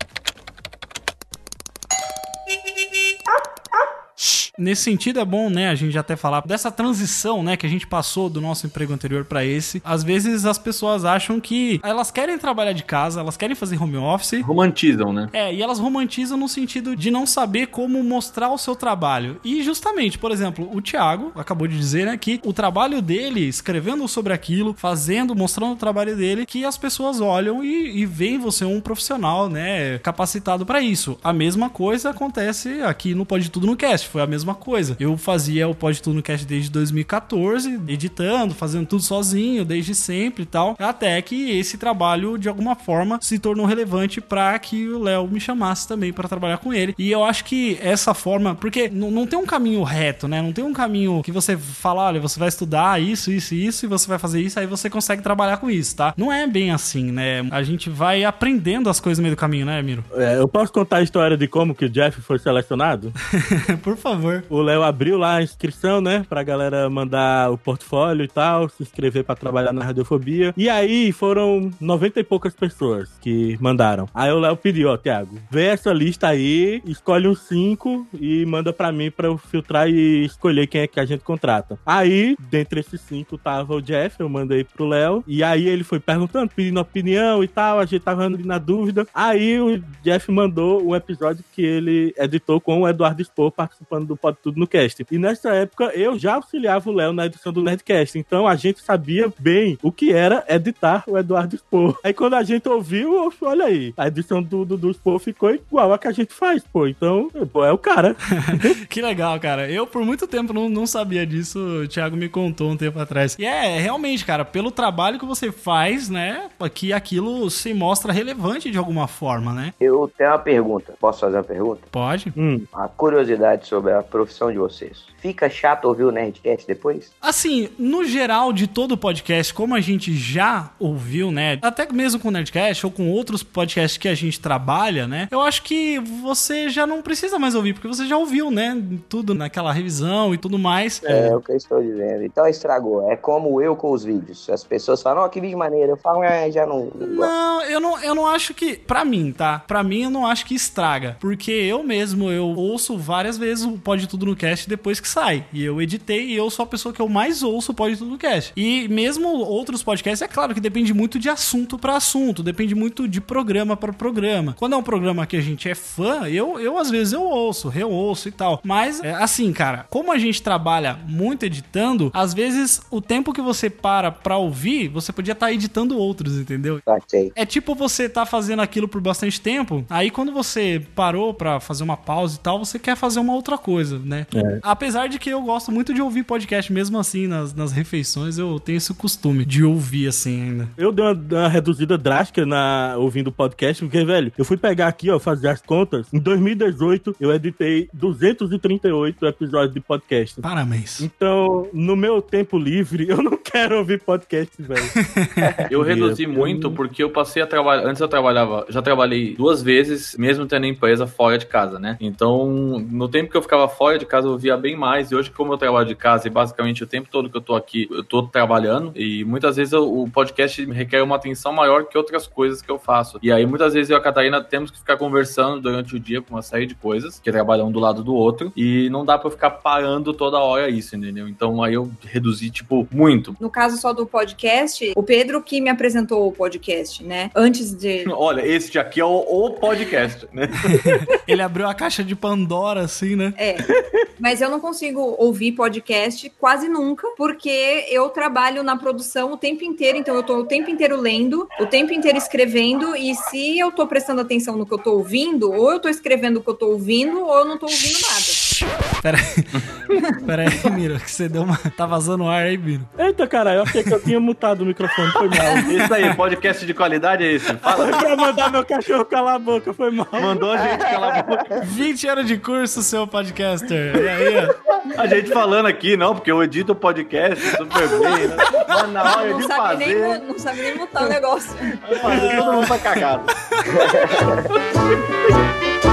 Nesse sentido é bom, né, a gente até falar dessa transição, né, que a gente passou do nosso emprego anterior pra esse. Às vezes as pessoas acham que elas querem trabalhar de casa, elas querem fazer home office, Romantizam, né? É, e elas romantizam no sentido de não saber como mostrar o seu trabalho. E justamente, por exemplo, o Thiago acabou de dizer, né, que o trabalho dele, escrevendo sobre aquilo, fazendo, mostrando o trabalho dele, que as pessoas olham e, e veem você um profissional, né, capacitado pra isso. A mesma coisa acontece aqui no Pode Tudo no Cast, foi a mesma coisa. Eu fazia o Pode Tudo no Cast desde 2014, editando, fazendo tudo sozinho, desde sempre e tal, até que esse trabalho, de alguma forma, se tornou relevante pra que o Léo me chamasse também pra trabalhar com ele. E eu acho que essa forma, porque não tem um caminho reto, né? Não tem um caminho que você fala, olha, você vai estudar isso, isso e isso, e você vai fazer isso, aí você consegue trabalhar com isso, tá? Não é bem assim, né? A gente vai aprendendo as coisas no meio do caminho, né, Miro? É, eu posso contar a história de como que o Jeff foi selecionado? Por favor. O Léo abriu lá a inscrição, né? Pra galera mandar o portfólio e tal, se inscrever pra trabalhar na radiofobia. E aí foram 90 e poucas pessoas que mandaram. Aí o Léo pediu, ó, Thiago, vê essa lista aí, escolhe uns cinco e manda pra mim pra eu filtrar e escolher quem é que a gente contrata. Aí, dentre esses cinco, tava o Jeff, eu mandei pro Léo. E aí ele foi perguntando, pedindo opinião e tal, a gente tava na dúvida. Aí o Jeff mandou um episódio que ele editou com o Eduardo Spor participando do Pode Tudo no Cast. E nessa época eu já auxiliava o Léo na edição do Nerdcast. Então a gente sabia bem o que era editar o Eduardo Spor. Aí quando a gente ouviu, eu falei, olha aí, a edição do, do, do Spor ficou igual a que a gente faz, pô. Então, pô, é o cara. Que legal, cara. Eu, por muito tempo, não, não sabia disso. O Thiago me contou um tempo atrás. E é, realmente, cara, pelo trabalho que você faz, né? Que aquilo se mostra relevante de alguma forma, né? Eu tenho uma pergunta. Posso fazer uma pergunta? Pode? Hum, Uma curiosidade sobre a profissão de vocês. Fica chato ouvir o Nerdcast depois? Assim, no geral de todo o podcast, como a gente já ouviu, né? Até mesmo com o Nerdcast ou com outros podcasts que a gente trabalha, né? Eu acho que você já não precisa mais ouvir, porque você já ouviu, né? Tudo naquela revisão e tudo mais. É, o que eu estou dizendo. Então estragou. É como eu com os vídeos. As pessoas falam, ó, que vídeo maneiro. Eu falo, é, já não, não. Não, eu não, eu não acho que. Pra mim, tá? Pra mim, eu não acho que estraga. Porque eu mesmo, eu ouço várias vezes o Pode Tudo no Cast depois que sai. E eu editei e eu sou a pessoa que eu mais ouço o Pode Tudo Cast. E mesmo outros podcasts, é claro que depende muito de assunto pra assunto. Depende muito de programa pra programa. Quando é um programa que a gente é fã, eu, eu às vezes eu ouço, reouço e tal. Mas, é, assim, cara, como a gente trabalha muito editando, às vezes o tempo que você para pra ouvir, você podia estar editando outros, entendeu? Saquei. É tipo você tá fazendo aquilo por bastante tempo, aí quando você parou pra fazer uma pausa e tal, você quer fazer uma outra coisa, né? É. Apesar de que eu gosto muito de ouvir podcast, mesmo assim, nas, nas refeições, eu tenho esse costume de ouvir assim ainda. Eu dei uma, uma reduzida drástica na ouvindo o podcast, porque, velho, eu fui pegar aqui, ó, fazer as contas. Em 2018, eu editei 238 episódios de podcast. Parabéns. Então, no meu tempo livre, eu não quero ouvir podcast, velho. Eu reduzi muito porque eu passei a trabalhar. Antes eu trabalhava, já trabalhei duas vezes, mesmo tendo empresa fora de casa, né? Então, no tempo que eu ficava fora de casa, eu via bem mais. E hoje, como eu trabalho de casa e basicamente o tempo todo que eu tô aqui, eu tô trabalhando. E muitas vezes eu- o podcast requer uma atenção maior que outras coisas que eu faço. E aí, muitas vezes eu e a Catarina temos que ficar conversando durante o dia com uma série de coisas, que trabalham um do lado do outro. E não dá pra eu ficar parando toda hora isso, entendeu? Então aí eu reduzi, tipo, muito. No caso só do podcast, o Pedro que me apresentou o podcast, né? Antes de. Olha, este aqui é o, o podcast, né? Ele abriu a caixa de Pandora, assim, né? É. Mas eu não consigo ouvir podcast quase nunca, porque eu trabalho na produção o tempo inteiro, então eu tô o tempo inteiro lendo, o tempo inteiro escrevendo, e se eu tô prestando atenção no que eu tô ouvindo, ou eu tô escrevendo o que eu tô ouvindo, ou eu não tô ouvindo nada. Pera aí. Pera aí, Miro, que você deu uma. Tá vazando ar aí, Miro. Eita, cara, eu achei que eu tinha mutado o microfone, foi mal. Isso aí, podcast de qualidade é esse. Fala. Foi pra mandar meu cachorro calar a boca, foi mal. Mandou a gente calar a boca. 20 anos de curso, seu podcaster. E aí, ó. A gente falando aqui, não, porque eu edito o podcast super bem, né? Mas na hora Não de sabe, nem, fazer, mu- não sabe nem mutar o negócio. fazer, todo mundo tá cagado.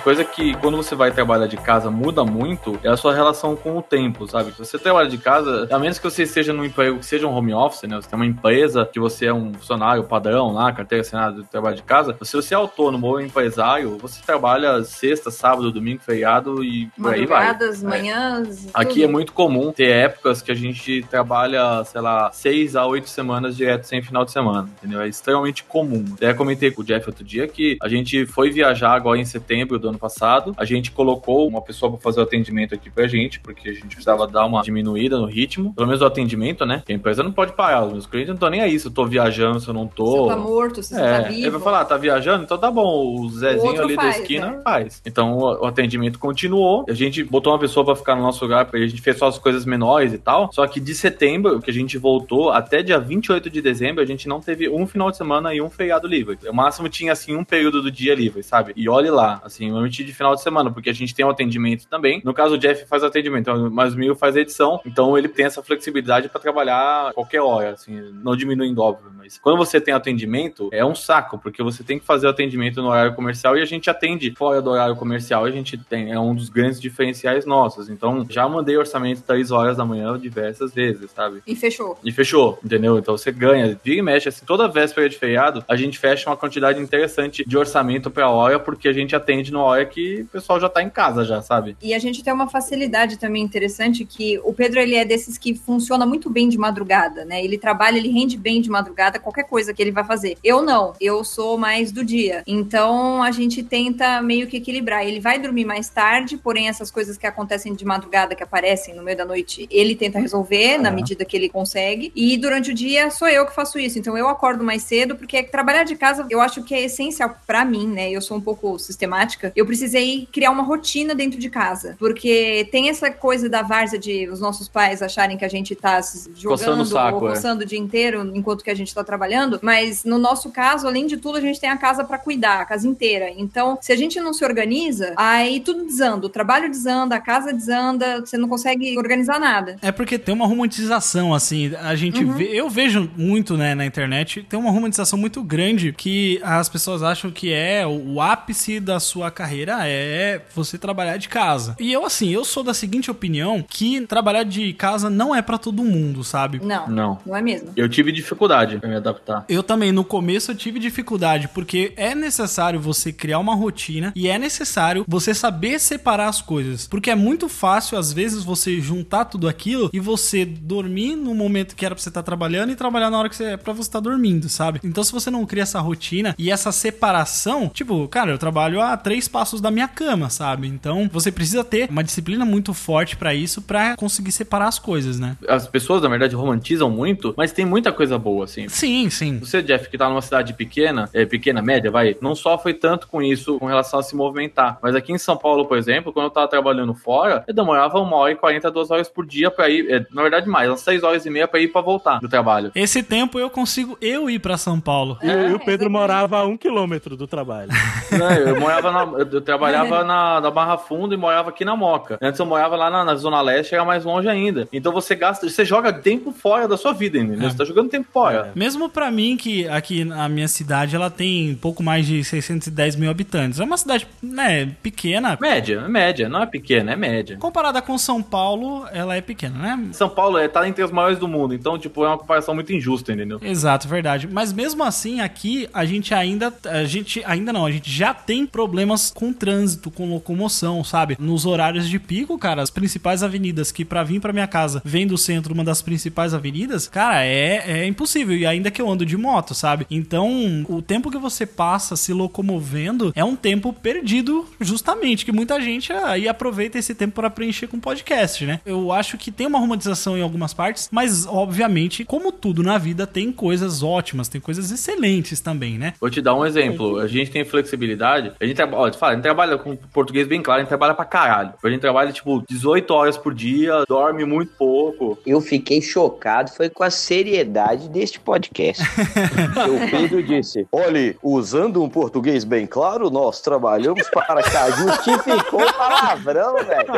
coisa que quando você vai trabalhar de casa muda muito é a sua relação com o tempo, sabe? Se você trabalha de casa, a menos que você esteja num emprego que seja um home office, né? Você tem uma empresa que você é um funcionário padrão lá, carteira assinada de trabalho de casa. Se você é autônomo ou empresário, você trabalha sexta, sábado, domingo, feriado e por aí vai. É. manhãs. Aqui tudo. é muito comum ter épocas que a gente trabalha, sei lá, seis a oito semanas direto sem final de semana, entendeu? É extremamente comum. Até comentei com o Jeff outro dia que a gente foi viajar agora em setembro do ano passado. A gente colocou uma pessoa para fazer o atendimento aqui pra gente, porque a gente precisava dar uma diminuída no ritmo, pelo menos o atendimento, né? A empresa não pode parar. Os meus clientes não estão nem aí se eu tô viajando, se eu não tô. Você tá morto, se você É, tá ele vivo. vai falar, tá viajando? Então tá bom, o Zezinho outro ali da faz, esquina né? faz. Então o, o atendimento continuou, a gente botou uma pessoa pra ficar no nosso lugar, a gente fez só as coisas menores e tal, só que de setembro, que a gente voltou, até dia 28 de dezembro, a gente não teve um final de semana e um feriado livre. O máximo tinha, assim, um período do dia livre, sabe? E olhe lá, assim, normalmente de final de semana, porque a gente tem o atendimento também. No caso, o Jeff faz atendimento, mas o Mil faz edição, então ele tem essa flexibilidade pra trabalhar qualquer hora, assim, não diminuindo, óbvio, mas quando você tem atendimento, é um saco, porque você tem que fazer o atendimento no horário comercial e a gente atende fora do horário comercial, a gente tem, é um dos grandes diferenciais nossos. Então, já mandei orçamento 3 horas da manhã diversas vezes, sabe? E fechou. E fechou, entendeu? Então você ganha, vira e mexe, assim, toda véspera de feriado, a gente fecha uma quantidade interessante de orçamento pra hora, porque a gente atende na hora que o pessoal já tá em casa já, sabe? E a gente tem uma facilidade também interessante que o Pedro ele é desses que funciona muito bem de madrugada, né? Ele trabalha, ele rende bem de madrugada qualquer coisa que ele vai fazer. Eu não, eu sou mais do dia. Então a gente tenta meio que equilibrar. Ele vai dormir mais tarde, porém essas coisas que acontecem de madrugada que aparecem no meio da noite, ele tenta resolver na medida que ele consegue. E durante o dia sou eu que faço isso. Então eu acordo mais cedo porque trabalhar de casa eu acho que é essencial pra mim, né? Eu sou um pouco sistemática eu precisei criar uma rotina dentro de casa. Porque tem essa coisa da várzea de os nossos pais acharem que a gente tá jogando saco, ou é. coçando o dia inteiro enquanto que a gente tá trabalhando. Mas no nosso caso, além de tudo, a gente tem a casa pra cuidar, a casa inteira. Então, se a gente não se organiza, aí tudo desanda. O trabalho desanda, a casa desanda, você não consegue organizar nada. É porque tem uma romantização, assim, a gente Uhum. vê, eu vejo muito, né, na internet, tem uma romantização muito grande que as pessoas acham que é o ápice da sua carreira é você trabalhar de casa. E eu, assim, eu sou da seguinte opinião que trabalhar de casa não é pra todo mundo, sabe? Não, Não. não é mesmo. Eu tive dificuldade pra me adaptar. Eu também, no começo, eu tive dificuldade, porque é necessário você criar uma rotina e é necessário você saber separar as coisas. Porque é muito fácil, às vezes, você juntar tudo aquilo e você dormir no momento que era pra você estar trabalhando e trabalhar na hora que você, é pra você estar dormindo, sabe? Então, se você não cria essa rotina e essa separação, tipo, cara, eu trabalho a três passos da minha cama, sabe? Então, você precisa ter uma disciplina muito forte pra isso, pra conseguir separar as coisas, né? As pessoas, na verdade, romantizam muito, mas tem muita coisa boa, assim. Sim, sim. Você, Jeff, que tá numa cidade pequena, é, pequena, média, vai, não sofre tanto com isso com relação a se movimentar. Mas aqui em São Paulo, por exemplo, quando eu tava trabalhando fora, eu demorava uma hora e quarenta, duas horas por dia pra ir, é, na verdade mais, umas seis horas e meia pra ir pra voltar do trabalho. Esse tempo eu consigo eu ir pra São Paulo. E, e o. Pedro morava a um quilômetro do trabalho. Né, eu morava na, eu, eu trabalhava na, na Barra Funda e morava aqui na Moca. Antes eu morava lá na, na Zona Leste, era mais longe ainda. Então você gasta, você joga tempo fora da sua vida, entendeu? É. Você tá jogando tempo fora. Mesmo pra mim, que aqui na minha cidade ela tem pouco mais de 610 mil habitantes. É uma cidade, né, pequena. Média, é média, não é pequena, é média. Comparada com São Paulo, ela é pequena, né? São Paulo é, tá entre as maiores do mundo, então, tipo, é uma comparação muito injusta, entendeu? Exato, verdade. Mas mesmo assim, aqui a gente ainda. A gente ainda não, a gente já tem problemas com trânsito, com locomoção, sabe? Nos horários de pico, cara, as principais avenidas que pra vir pra minha casa vem do centro uma das principais avenidas, cara, é, é impossível. E ainda que eu ando de moto, sabe? Então, o tempo que você passa se locomovendo é um tempo perdido, justamente, que muita gente aí aproveita esse tempo pra preencher com podcast, né? Eu acho que tem uma romantização em algumas partes, mas obviamente, como tudo na vida, tem coisas ótimas, tem coisas excelentes também, né? Vou te dar um exemplo. A gente tem flexibilidade. A gente, ó, fala, a gente trabalha com português bem claro, a gente trabalha pra caralho. A gente trabalha, tipo, 18 horas por dia, dorme muito pouco. Eu fiquei chocado, foi com a seriedade deste podcast. o Pedro disse: Olhe, usando um português bem claro, nós trabalhamos para cá. Justificou o palavrão, velho.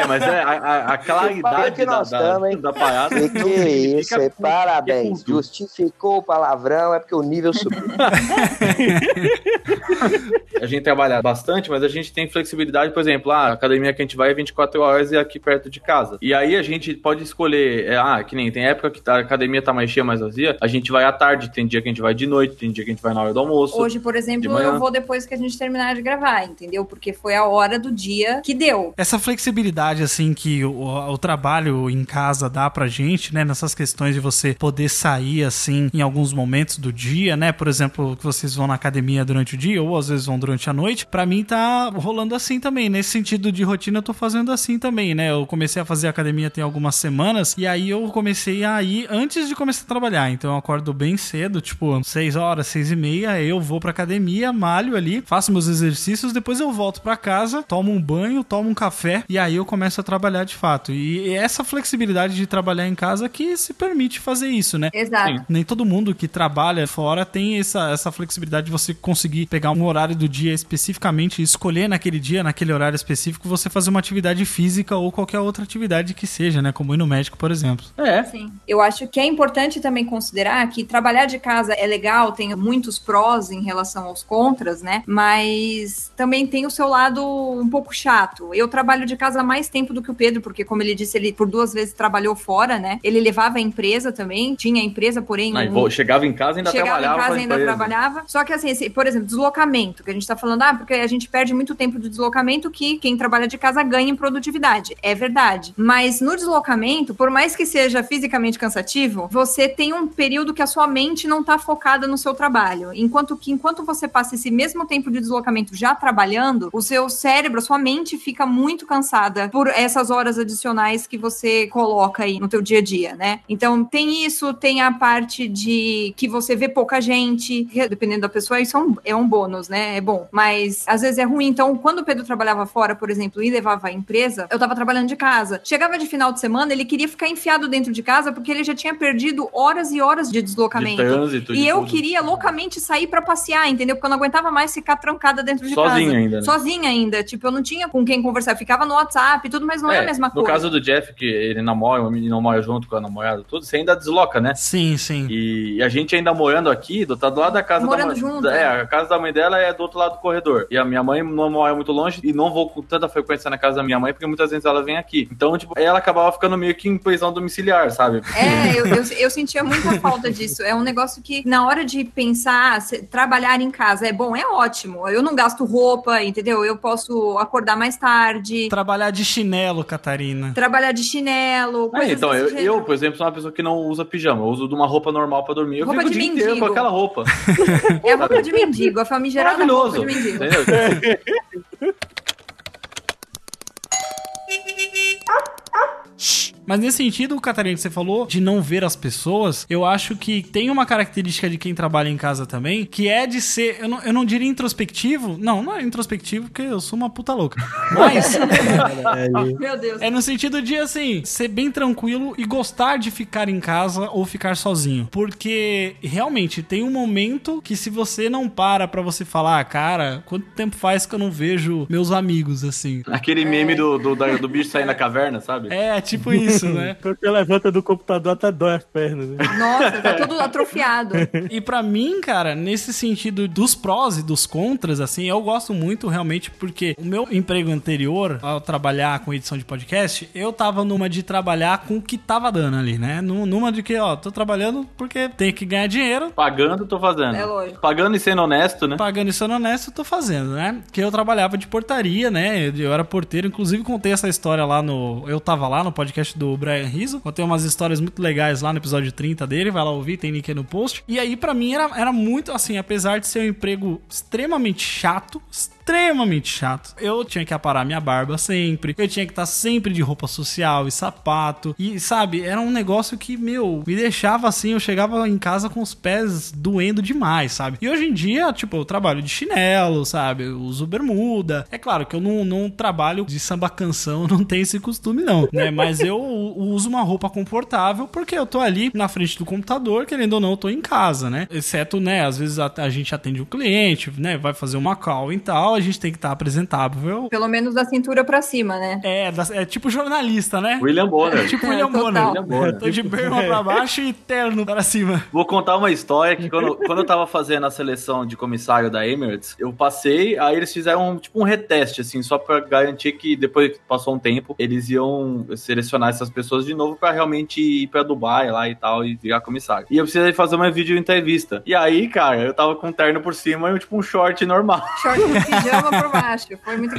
É, mas é a, a- a claridade que da, nós da, tamo, hein? da parada. Que que é isso, é, parabéns. com- Justificou o palavrão, é porque o nível subiu. A gente trabalha bastante, mas a gente tem flexibilidade, por exemplo, ah, a academia que a gente vai é 24 horas e é aqui perto de casa. E aí a gente pode escolher, é, ah, que nem tem época que a academia tá mais cheia, mais vazia, a gente vai à tarde, tem dia que a gente vai de noite, tem dia que a gente vai na hora do almoço. Hoje, por exemplo, eu vou depois que a gente terminar de gravar, entendeu? Porque foi a hora do dia que deu. Essa flexibilidade, assim, que o, o trabalho em casa dá pra gente, né? Nessas questões de você poder sair, assim, em alguns momentos do dia, né? Por exemplo, que vocês vão na academia durante o dia ou às vezes vão durante a noite. Pra mim tá rolando assim também. Nesse sentido de rotina, eu tô fazendo assim também, né? Eu comecei a fazer academia tem algumas semanas e aí eu comecei a ir antes de começar a trabalhar. Então eu acordo bem cedo, tipo, 6 horas, 6 e meia, eu vou pra academia, malho ali, faço meus exercícios, depois eu volto pra casa, tomo um banho, tomo um café e aí eu começo a trabalhar de fato. E essa flexibilidade de trabalhar em casa que se permite fazer isso, né? Exato. Sim. Nem todo mundo que trabalha fora tem essa, essa flexibilidade de você conseguir pegar um horário do dia especificamente escolher naquele dia, naquele horário específico, você fazer uma atividade física ou qualquer outra atividade que seja, né? Como ir no médico, por exemplo. É. Sim. Eu acho que é importante também considerar que trabalhar de casa é legal, tem muitos prós em relação aos contras, né? Mas também tem o seu lado um pouco chato. Eu trabalho de casa há mais tempo do que o Pedro, porque, como ele disse, ele por duas vezes trabalhou fora, né? Ele levava a empresa também, tinha a empresa, porém. Aí, um- chegava em casa e ainda Chegava trabalhava. em casa e ainda trabalhava. Só que assim, esse- por exemplo, deslocamento, que a gente tá falando, ah, porque a gente perde muito tempo de deslocamento que quem trabalha de casa ganha em produtividade. É verdade. Mas no deslocamento, por mais que seja fisicamente cansativo, você tem um período que a sua mente não tá focada no seu trabalho. Enquanto que enquanto você passa esse mesmo tempo de deslocamento já trabalhando, o seu cérebro, a sua mente fica muito cansada por essas horas adicionais que você coloca aí no teu dia a dia, né? Então tem isso, tem a parte de que você vê pouca gente, dependendo da pessoa, isso é um, é um bônus, né? É bom. mas às vezes é ruim. Então, quando o Pedro trabalhava fora, por exemplo, e levava a empresa, eu tava trabalhando de casa. Chegava de final de semana, ele queria ficar enfiado dentro de casa porque ele já tinha perdido horas e horas de De deslocamento. trânsito. E de eu tudo. queria loucamente sair pra passear, entendeu? Porque eu não aguentava mais ficar trancada dentro de Sozinha casa. ainda, né? Sozinha ainda. Tipo, eu não tinha com quem conversar. Eu ficava no WhatsApp e tudo, mas não é, a mesma no coisa. caso do Jeff, que ele namora, e não mora junto com a namorada, tudo, você ainda desloca, né? Sim, sim. E a gente ainda morando aqui, do, tá do lado da casa Morando da mãe. junto, É, é. a casa da mãe dela é do outro lado do corredor. E a minha mãe não mora muito longe e não vou com tanta frequência na casa da minha mãe, porque muitas vezes ela vem aqui. Então, tipo, ela acabava ficando meio que em prisão domiciliar, sabe? É, eu, eu, eu sentia muita falta disso. É um negócio que, na hora de pensar, se- trabalhar em casa é bom, é ótimo. Eu não gasto roupa, entendeu? Eu posso acordar mais tarde, Trabalhar de chinelo, Catarina. trabalhar de chinelo. É, então, eu, eu, por exemplo, sou uma pessoa que não usa pijama. Eu uso de uma roupa normal pra dormir. Eu Roupa fico o de dia inteiro mendigo. com aquela roupa. É a roupa de mendigo, a famigerada roupa de mendigo. Entendeu? Mas nesse sentido, Catarina, que você falou de não ver as pessoas, eu acho que tem uma característica de quem trabalha em casa também, que é de ser, eu não, eu não diria introspectivo, não, não é introspectivo, porque eu sou uma puta louca. Mas Meu Deus. é no sentido de, assim, ser bem tranquilo e gostar de ficar em casa ou ficar sozinho. Porque realmente tem um momento que se você não para pra você falar, ah, cara, quanto tempo faz que eu não vejo meus amigos, assim. Aquele meme do, do, da- do bicho saindo da caverna, sabe? É, tipo isso, né? Quando você levanta do computador, até dói as pernas. Né? Nossa, tá tudo atrofiado. E pra mim, cara, nesse sentido dos prós e dos contras, assim, eu gosto muito realmente porque o meu emprego anterior, ao trabalhar com edição de podcast, eu tava numa de trabalhar com o que tava dando ali, né? Nu- Numa de que, ó, tô trabalhando porque tem que ganhar dinheiro. Pagando, tô fazendo. É lógico. Pagando e sendo honesto, né? Pagando e sendo honesto, eu tô fazendo, né? Que eu trabalhava de portaria, né? Eu era porteiro, inclusive contei essa história lá no. Eu tava lá no podcast do Brian Rizzo. Contei umas histórias muito legais lá no episódio 30 dele. Vai lá ouvir, tem link aí no post. E aí, pra mim, era, era muito assim, apesar de ser um emprego extremamente chato, extremamente chato. Eu tinha que aparar minha barba sempre. Eu tinha que estar sempre de roupa social e sapato. E, sabe, era um negócio que, meu, me deixava assim. Eu chegava em casa com os pés doendo demais, sabe? E hoje em dia, tipo, eu trabalho de chinelo, sabe? Eu uso bermuda. É claro que eu não, não trabalho de samba canção, não tenho esse costume, não, né? Mas eu uso uma roupa confortável porque eu tô ali na frente do computador, querendo ou não, eu tô em casa, né? Exceto, né, às vezes a, a gente atende o cliente, né? Vai fazer uma call e tal, a gente tem que estar apresentável. Pelo menos da cintura pra cima, né? É, da- é tipo jornalista, né? William Bonner. Tipo É, William total. Bonner. William Bonner. Tô de berma pra baixo e terno pra cima. Vou contar uma história que quando, quando eu tava fazendo a seleção de comissário da Emirates, eu passei, aí eles fizeram tipo um reteste, assim, só pra garantir que depois que passou um tempo, eles iam selecionar essas pessoas de novo pra realmente ir pra Dubai lá e tal e virar comissário. E eu precisei fazer uma vídeo entrevista. E aí, cara, eu tava com um terno por cima e tipo um short normal. Short de pijama por baixo. Foi muito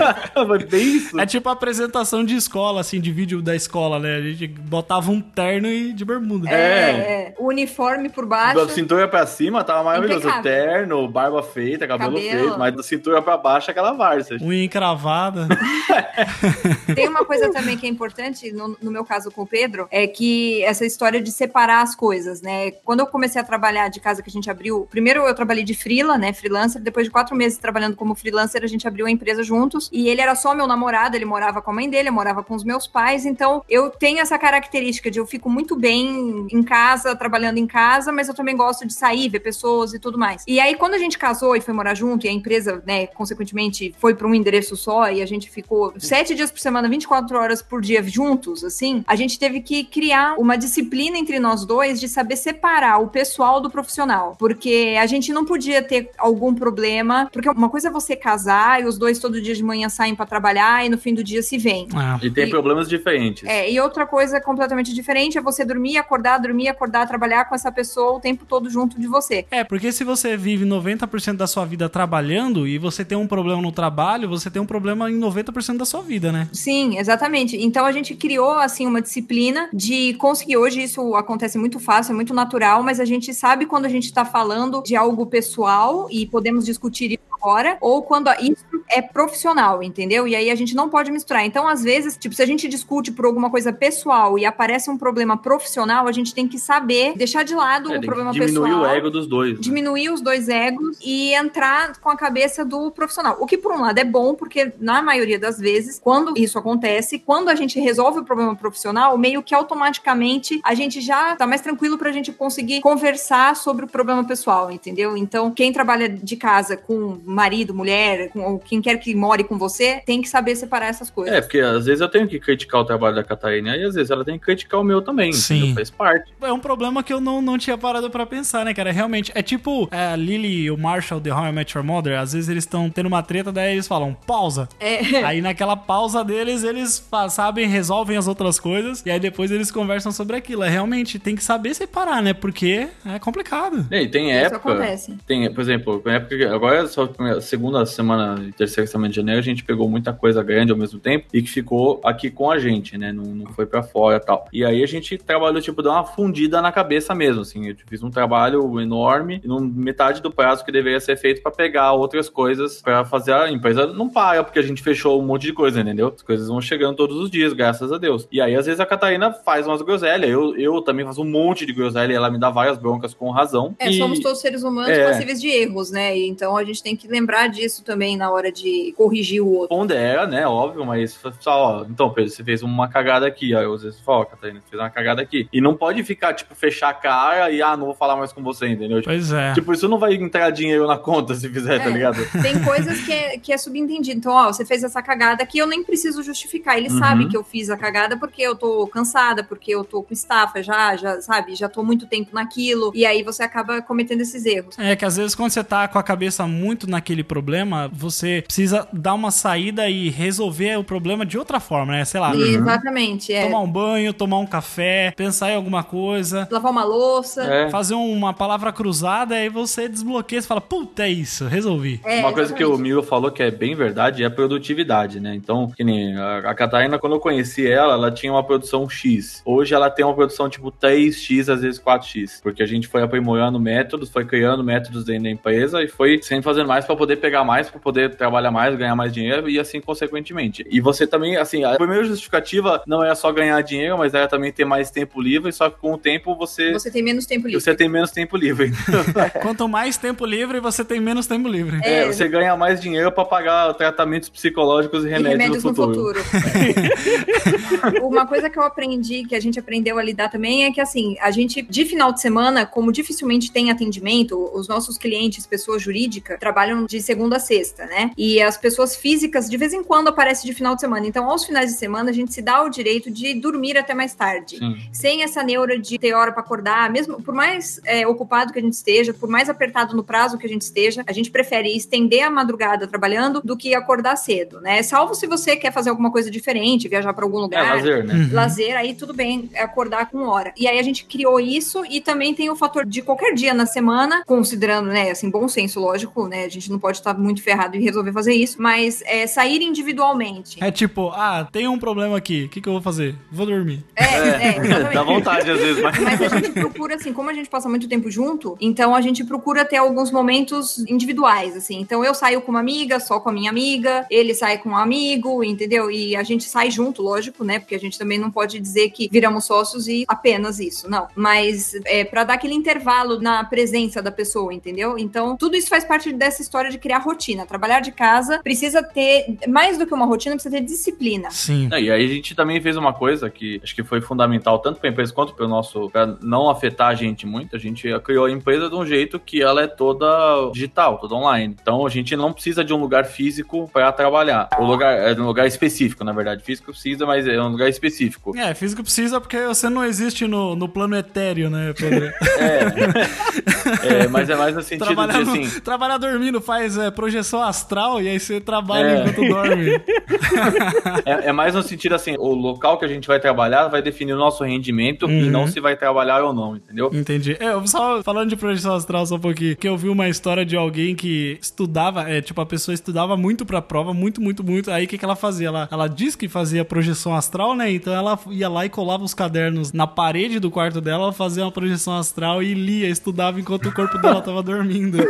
bem isso. É tipo a apresentação de escola, assim, de vídeo da escola, né? A gente botava um terno e de bermuda. É, é. O uniforme por baixo. Da cintura pra cima tava maravilhoso. Impecável. Terno, barba feita, cabelo, Cabelo. feito, mas da cintura pra baixo aquela várzea. Unha encravada. Tem uma coisa também que é importante, no, no meu caso com o Pedro, é que essa história de separar as coisas, né? Quando eu comecei a trabalhar de casa que a gente abriu, primeiro eu trabalhei de freela, né? Freelancer, depois de quatro meses trabalhando como freelancer, a gente abriu a empresa juntos e ele era só meu namorado, ele morava com a mãe dele, eu morava com os meus pais, então eu tenho essa característica de eu fico muito bem em casa, trabalhando em casa, mas eu também gosto de sair, ver pessoas e tudo mais. E aí, quando a gente casou e foi morar junto, e a empresa, né, consequentemente, foi para um endereço só, e a gente ficou sete dias por semana, 24 horas por dia juntos, assim, a gente teve que criar uma disciplina entre nós dois de saber separar o pessoal do profissional. Porque a gente não podia ter algum problema, porque uma coisa é você casar e os dois todo dia de manhã saem para trabalhar e no fim do dia se veem. Ah, E tem E- problemas diferentes. É, e outra coisa completamente diferente é você dormir, acordar, dormir, acordar, trabalhar com essa pessoa o tempo todo junto de você. É, porque se você vive 90% da sua vida trabalhando e você tem um problema no trabalho, você tem um problema em 90% da sua vida, né? Sim, exatamente. Então a gente criou assim uma disciplina de conseguir. Hoje isso acontece muito fácil, é muito natural, mas a gente sabe quando a gente está falando de algo pessoal e podemos discutir isso agora, ou quando isso é profissional, entendeu? E aí a gente não pode misturar. Então, às vezes, tipo, se a gente discute por alguma coisa pessoal e aparece um problema profissional, a gente tem que saber deixar de lado É, o problema diminuir pessoal. o ego dos dois. né? Diminuir os dois egos e entrar com a cabeça do profissional. O que, por um lado, é bom, porque na maioria das vezes, quando isso acontece, quando a gente resolve o problema profissional, meio que automaticamente a gente já tá mais tranquilo pra gente conseguir conversar sobre o problema pessoal, entendeu? Então, quem trabalha de casa com marido, mulher, com ou quem quer que more com você, tem que saber separar essas coisas. É, porque às vezes eu tenho que criticar o trabalho da Catarina e às vezes ela tem que criticar o meu também. Sim. Faz parte. É um problema que eu não, não tinha parado pra pensar, né, cara? Realmente, é tipo é, a Lily e o Marshall de How I Met Your Mother, às vezes eles estão tendo uma treta, daí eles falam, pausa. É. Aí naquela pausa deles, eles sabem, resolvem as outras coisas, e aí depois eles conversam sobre aquilo. É realmente, tem que saber separar, né? Porque é complicado. E tem Isso época. acontece. Tem, por exemplo, na época que- agora é só a segunda semana e terceira semana de janeiro, a gente pegou muita coisa grande ao mesmo tempo e que ficou aqui com a gente, né? Não, não foi pra fora e tal. E aí a gente trabalhou, tipo, deu uma fundida na cabeça mesmo, assim. Eu fiz um trabalho enorme, no metade do prazo que deveria ser feito pra pegar outras coisas pra fazer a empresa não para, porque a gente fechou um monte de coisa, entendeu? As coisas vão chegando todos os dias, graças a Deus. E aí, às vezes, a Catarina faz umas groselhas. Eu, eu também faço um monte de groselha e ela me dá várias broncas com razão. É, E- somos todos seres humanos É. passíveis de erros, né? Então a gente tem que lembrar disso também na hora de corrigir o outro. pondera, né? Óbvio, mas só, ó, então, Pedro, você fez uma cagada aqui. Aí às vezes fala, ó, Catarina, você fez uma cagada aqui. E não pode ficar, tipo, fechar a cara e, ah, não vou falar mais com você, entendeu? Pois é. Tipo, isso não vai entrar dinheiro na conta se fizer, tá É. ligado? Tem coisas que é, que é subentendido. Então, ó, você fez essa cagada aqui, eu nem preciso justificar. Ele Uhum. sabe que eu fiz a cagada porque eu tô cansada, porque eu tô com estafa já, já, sabe? Já tô muito tempo naquilo. E aí você acaba cometendo esses erros. É que às vezes quando você tá com a cabeça muito naquele problema, você precisa dar uma saída e resolver o problema de outra forma, né? Sei lá, Exatamente, é. tomar um banho, tomar um café, pensar em alguma coisa, Lavar uma louça. É. fazer uma palavra cruzada, aí você desbloqueia, você fala, puta, é isso, resolvi. É, Uma coisa que o. Miro falou que é bem verdade é a produtividade, né? Então, que nem a, Catarina, quando eu conheci ela, ela tinha uma produção X. Hoje ela tem uma produção tipo 3X, às vezes 4X. Porque a gente foi aprimorando métodos, foi criando métodos dentro da empresa e foi sempre fazendo mais pra poder pegar mais, pra poder trabalhar mais, ganhar mais dinheiro e assim consequentemente. E você também, assim, a primeira justificativa não é só ganhar dinheiro, mas é também ter mais tempo livre, só que com o tempo você. Você tem menos tempo livre. Você tem menos tempo livre. Quanto mais tempo livre, você tem menos tempo livre. É, É, você ganha mais dinheiro pra pagar tratamentos psicológicos e E remédios, no futuro. Uma coisa que eu aprendi, que a gente aprendeu a lidar também, é que assim, a gente, de final de semana, como dificilmente tem atendimento, os nossos clientes, pessoas jurídicas, trabalham de segunda a sexta, né? E as pessoas físicas, de vez em quando, aparecem de final de semana. Então, aos finais de semana, a gente se dá o direito de dormir até mais tarde. Sim. Sem essa neura de ter hora pra acordar, mesmo por mais é, ocupado que a gente esteja, por mais apertado no prazo que a gente esteja, a gente prefere estender a madrugada trabalhando do que acordar cedo, né? Salvo se você quer fazer alguma coisa diferente, viajar pra algum É, lugar. lazer, né? Lazer, aí tudo bem, é acordar com hora. E aí a gente criou isso e também tem o fator de qualquer dia na semana, considerando, né, assim, bom senso, lógico, né? A gente não pode estar muito ferrado e resolver fazer isso, mas é, sair individualmente. É tipo, ah, tem um problema aqui, o que, que eu vou fazer? Vou dormir. É, é, exatamente. Dá vontade às vezes, mas. Mas a gente procura, assim, como a gente passa muito tempo junto, então a gente procura ter alguns momentos individuais, assim. Então eu saio com uma amiga, só com a minha amiga, ele sai com um amigo, entendeu? E a gente sai junto, lógico, né? Porque a gente também não pode dizer que viramos sócios e apenas isso, não. Mas é para dar aquele intervalo na presença da pessoa, entendeu? Então tudo isso faz parte dessa história de criar rotina. Trabalhar de casa precisa ter, mais do que uma rotina, precisa ter disciplina. Sim. É, E aí a gente também fez uma coisa que acho que foi fundamental tanto para a empresa quanto para o nosso para não afetar a gente muito. A gente criou a empresa de um jeito que ela é toda digital, toda online. Então a gente não precisa de um lugar físico para trabalhar. O lugar é um lugar específico, na verdade. Físico precisa, mas é um lugar específico. É, físico precisa porque você não existe no, no plano etéreo, né, Pedro? É, mas é mais no sentido trabalhar, de no- assim. trabalhar dormindo faz é, projeção astral e aí você trabalha É. enquanto dorme. É, é mais no sentido assim, o local que a gente vai trabalhar vai definir o nosso rendimento e Uhum. não se vai trabalhar ou não, entendeu? Entendi. É, eu só falando de projeção astral só um pouquinho, que eu vi uma história de alguém que estudava, é, tipo, a pessoa estudava muito pra prova, muito, muito, muito. Aí o que, que ela fazia? Ela, ela disse que fazia projeção astral, né? Então ela ia lá e colava os cadernos na parede do quarto dela, fazia uma projeção astral e lia, estudava enquanto enquanto o corpo dela tava dormindo.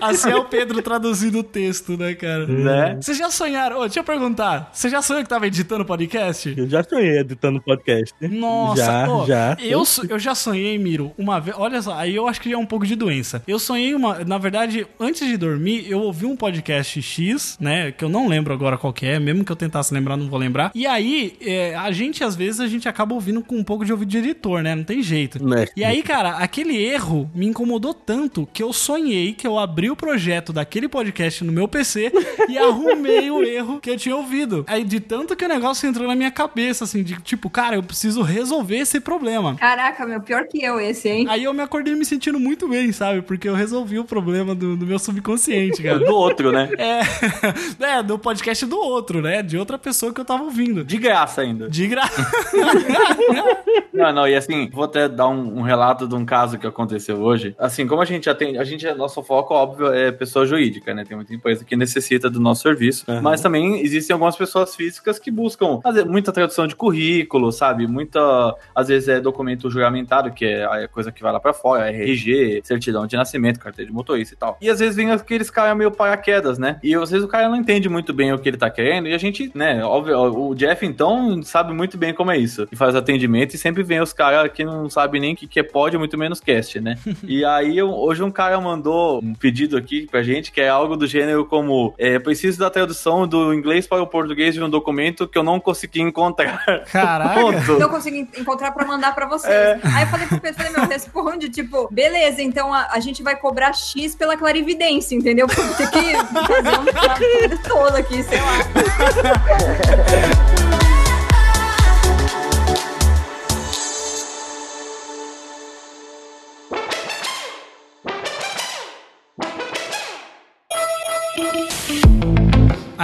assim é o Pedro traduzindo o texto, né, cara? Né? Vocês já sonharam? Ô, deixa eu perguntar. Você já sonhou que tava editando podcast? Eu já sonhei editando podcast. Nossa, já, já. Eu, eu já sonhei, Miro, uma vez. Olha só, aí eu acho que é um pouco de doença. Eu sonhei uma. Na verdade, antes de dormir, eu ouvi um podcast X, né? Que eu não lembro agora qual que é, mesmo que eu tentasse lembrar, não vou lembrar. E aí, é, a gente, às vezes, a gente acaba ouvindo com um pouco de ouvido de editor, né? Não tem jeito. Né? E aí, cara, aquele erro me incomodou tanto que eu sonhei que eu abri o projeto daquele podcast no meu PC e arrumei o erro que eu tinha ouvido. Aí, de tanto que o negócio entrou na minha cabeça, assim, de tipo, cara, eu preciso resolver esse problema. Caraca, meu, pior que eu esse, hein? Aí eu me acordei me sentindo muito bem, sabe? Porque eu resolvi o problema do, do meu subconsciente, cara. Do outro, né? É, é, do podcast do outro, né? De outra pessoa que eu tava ouvindo. De graça ainda. De graça. Não, não, e assim, vou até dar um, um relato de um caso que aconteceu hoje. Assim, como a gente tem, a gente, nosso foco, óbvio, é pessoa jurídica, né? Tem muita empresa que necessita do nosso serviço, Aham. mas também existem algumas pessoas físicas que buscam fazer muita tradução de currículo, sabe? Muita, às vezes é documento juramentado, que é a coisa que vai lá pra fora, RG, certidão de nascimento, carteira de motorista e tal. E às vezes vem aqueles caras meio paraquedas, né? E às vezes o cara não entende muito bem o que ele tá querendo, e a gente, né, óbvio, o Jeff, então, sabe muito bem como é isso. E faz atendimento e sempre vem os caras que não sabem nem o que, que é pod, muito menos cast, né? e aí, eu- hoje um cara mandou um pedido aqui pra gente, que é algo do gênero como, é, preciso da tradução do inglês para o português de um documento que eu não consegui encontrar. Caraca. Ponto. Não consegui encontrar pra mandar pra vocês. Aí eu falei pro Pedro, falei, meu, responde, tipo, beleza, então a, a gente vai cobrar X pela clarividência, entendeu? Porque ter que fazer um aqui, sei lá.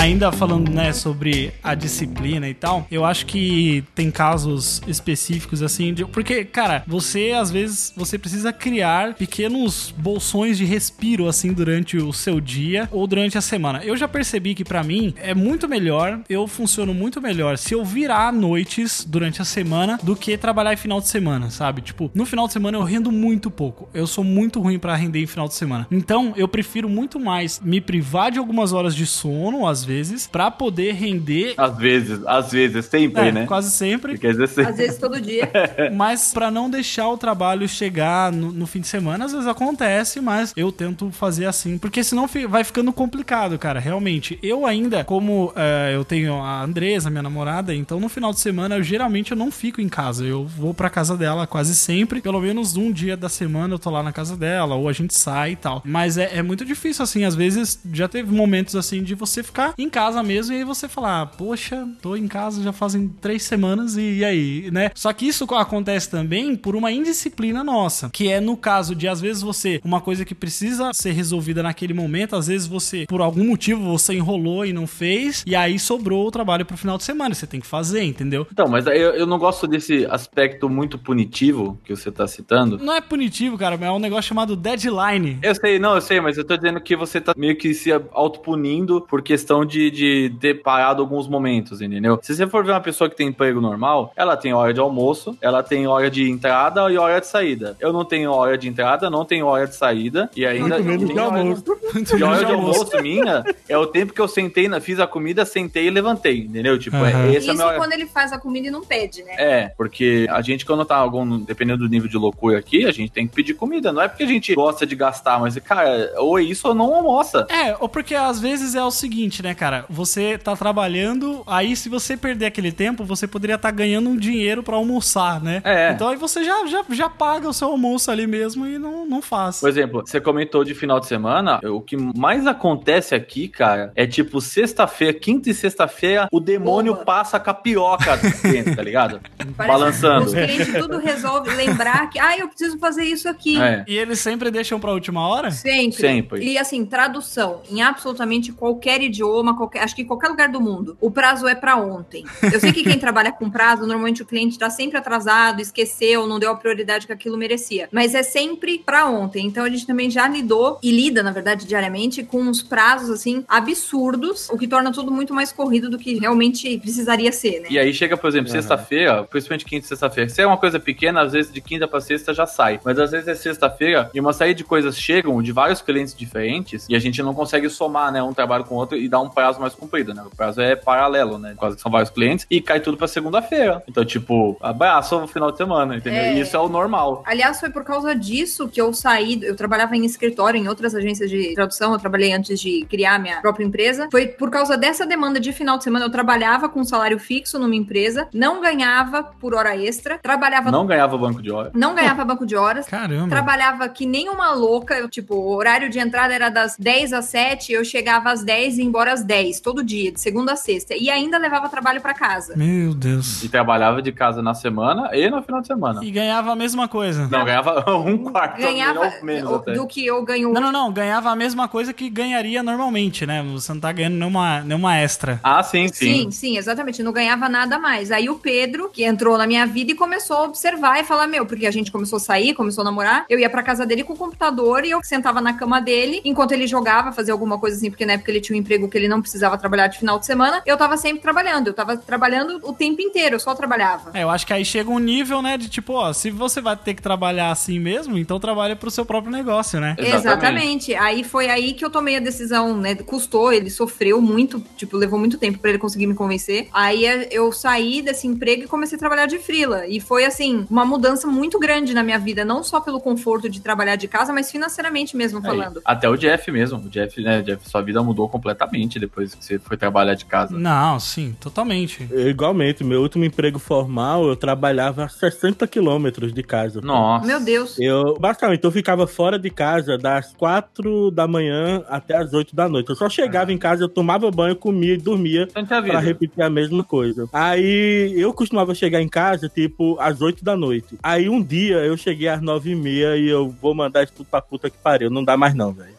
Ainda falando, né, sobre a disciplina e tal, eu acho que tem casos específicos assim, de, porque, cara, você às vezes você precisa criar pequenos bolsões de respiro assim durante o seu dia ou durante a semana. Eu já percebi que pra mim é muito melhor, eu funciono muito melhor se eu virar noites durante a semana do que trabalhar em final de semana, sabe? Tipo, no final de semana eu rendo muito pouco. Eu sou muito ruim pra render em final de semana. Então, eu prefiro muito mais me privar de algumas horas de sono, às vezes, pra poder render. Às vezes, às vezes, sempre, É, né? quase sempre, Quer dizer, sempre. Às vezes todo dia. mas pra não deixar o trabalho chegar no, no fim de semana, às vezes acontece, mas eu tento fazer assim, porque senão vai ficando complicado, cara, realmente. Eu ainda, como é, eu tenho a Andresa, minha namorada, então no final de semana, eu geralmente eu não fico em casa, eu vou pra casa dela quase sempre, pelo menos um dia da semana eu tô lá na casa dela, ou a gente sai e tal. Mas é, é muito difícil, assim, às vezes já teve momentos assim de você ficar em casa mesmo e aí você falar, "Ah, poxa, tô em casa já fazem três semanas e, e aí, né? Só que isso acontece também por uma indisciplina nossa, que é no caso de às vezes você, uma coisa que precisa ser resolvida naquele momento, às vezes você, por algum motivo, você enrolou e não fez, e aí sobrou o trabalho pro final de semana, você tem que fazer, entendeu? Então, mas eu, eu não gosto desse aspecto muito punitivo que você tá citando. Não é punitivo, cara, é um negócio chamado deadline. Eu sei, não, eu sei, mas eu tô dizendo que você tá meio que se autopunindo por questão de, de ter parado alguns momentos, entendeu? Se você for ver uma pessoa que tem emprego normal, ela tem hora de almoço, ela tem hora de entrada e hora de saída. Eu não tenho hora de entrada, não tenho hora de saída e ainda. Muito menos tenho de hora almoço. Muito E a hora de de almoço minha é o tempo que eu sentei, na, fiz a comida, sentei e levantei, entendeu? Tipo, Aham. é, esse é Isso hora. quando ele faz a comida e não pede, né? É, porque a gente, quando tá algum, dependendo do nível de loucura aqui, a gente tem que pedir comida. Não é porque a gente gosta de gastar, mas, cara, ou é isso ou não almoça. É, ou porque às vezes é o seguinte, né, cara? Você tá trabalhando, aí se você perder aquele tempo, você poderia estar ganhando um dinheiro pra almoçar, né? É. Então aí você já, já, já paga o seu almoço ali mesmo e não, não faz. Por exemplo, você comentou de final de semana, o que mais acontece aqui, cara, é tipo sexta-feira, quinta e sexta-feira, o demônio Bomba. passa com a piroca dentro, tá ligado? Parece Balançando. Os clientes tudo resolve lembrar que, ah, eu preciso fazer isso aqui. É. E eles sempre deixam pra última hora? Sempre. Sempre. E assim, tradução em absolutamente qualquer idioma idioma, qualquer, acho que em qualquer lugar do mundo, o prazo é pra ontem. Eu sei que quem trabalha com prazo, normalmente o cliente tá sempre atrasado, esqueceu, não deu a prioridade que aquilo merecia. Mas é sempre pra ontem. Então a gente também já lidou e lida, na verdade, diariamente com uns prazos assim absurdos, o que torna tudo muito mais corrido do que realmente precisaria ser, né? E aí chega, por exemplo, Aham. sexta-feira, principalmente quinta e sexta-feira. Se é uma coisa pequena, às vezes de quinta pra sexta já sai. Mas às vezes é sexta-feira e uma série de coisas chegam de vários clientes diferentes e a gente não consegue somar, né, um trabalho com o outro e dar um prazo mais comprido, né? O prazo é paralelo, né? Que são vários clientes e cai tudo pra segunda-feira. Então, tipo, abraço no final de semana, entendeu? É. E isso é o normal. Aliás, foi por causa disso que eu saí. Eu trabalhava em escritório, em outras agências de tradução. Eu trabalhei antes de criar minha própria empresa. Foi por causa dessa demanda de final de semana. Eu trabalhava com salário fixo numa empresa, não ganhava por hora extra, trabalhava. Não, Não ganhava banco de hora. ganhava banco de horas. Caramba. Trabalhava que nem uma louca, eu, tipo, o horário de entrada era das 10 às 7, eu chegava às 10 e ia embora às 10, todo dia, de segunda a sexta. E ainda levava trabalho pra casa. Meu Deus. E trabalhava de casa na semana e no final de semana. E ganhava a mesma coisa. Não, ganhava um quarto, Ganhava menos até. do que eu ganho Não, não, não. Ganhava a mesma coisa que ganharia normalmente, né? Você não tá ganhando nenhuma, nenhuma extra. Ah, sim, sim. Sim, sim, exatamente. Não ganhava nada mais. Aí o Pedro, que entrou na minha vida e começou a observar e falar: Meu, porque a gente começou a sair, começou a namorar. Eu ia pra casa dele com o computador e eu sentava na cama dele enquanto ele jogava, fazia alguma coisa assim, porque na época ele tinha um emprego que ele não precisava trabalhar de final de semana. Eu tava sempre trabalhando. Eu tava trabalhando o tempo inteiro, eu só trabalhava. É, eu acho que aí chega um nível, né, de tipo, ó, se você vai ter que trabalhar assim mesmo, então trabalha pro seu próprio negócio, né? Exatamente. Aí foi aí que eu tomei a decisão, né? Custou, ele sofreu muito, tipo, levou muito tempo pra ele conseguir me convencer. Aí eh, eu saí desse emprego e comecei a trabalhar de frila. E foi assim, uma mudança muito grande na minha vida, não só pelo conforto de trabalhar de casa, mas financeiramente mesmo Aí, falando. até o Jeff mesmo. O Jeff, né, Jeff, sua vida mudou completamente depois que você foi trabalhar de casa. Não, sim, totalmente. Igualmente, meu último emprego formal, eu trabalhava a 60 quilômetros de casa. Nossa. Meu Deus. Eu, basicamente, eu ficava fora de casa das 4 da manhã até as 8 da noite. Eu só chegava em casa, eu tomava banho, comia e dormia Tanta vida. pra repetir a mesma coisa. Aí eu costumava chegar em casa, tipo, às 8 da noite. Aí um dia eu cheguei às 9 e meia e eu vou mandar isso tudo pra puta que pariu. Não dá mais não, velho.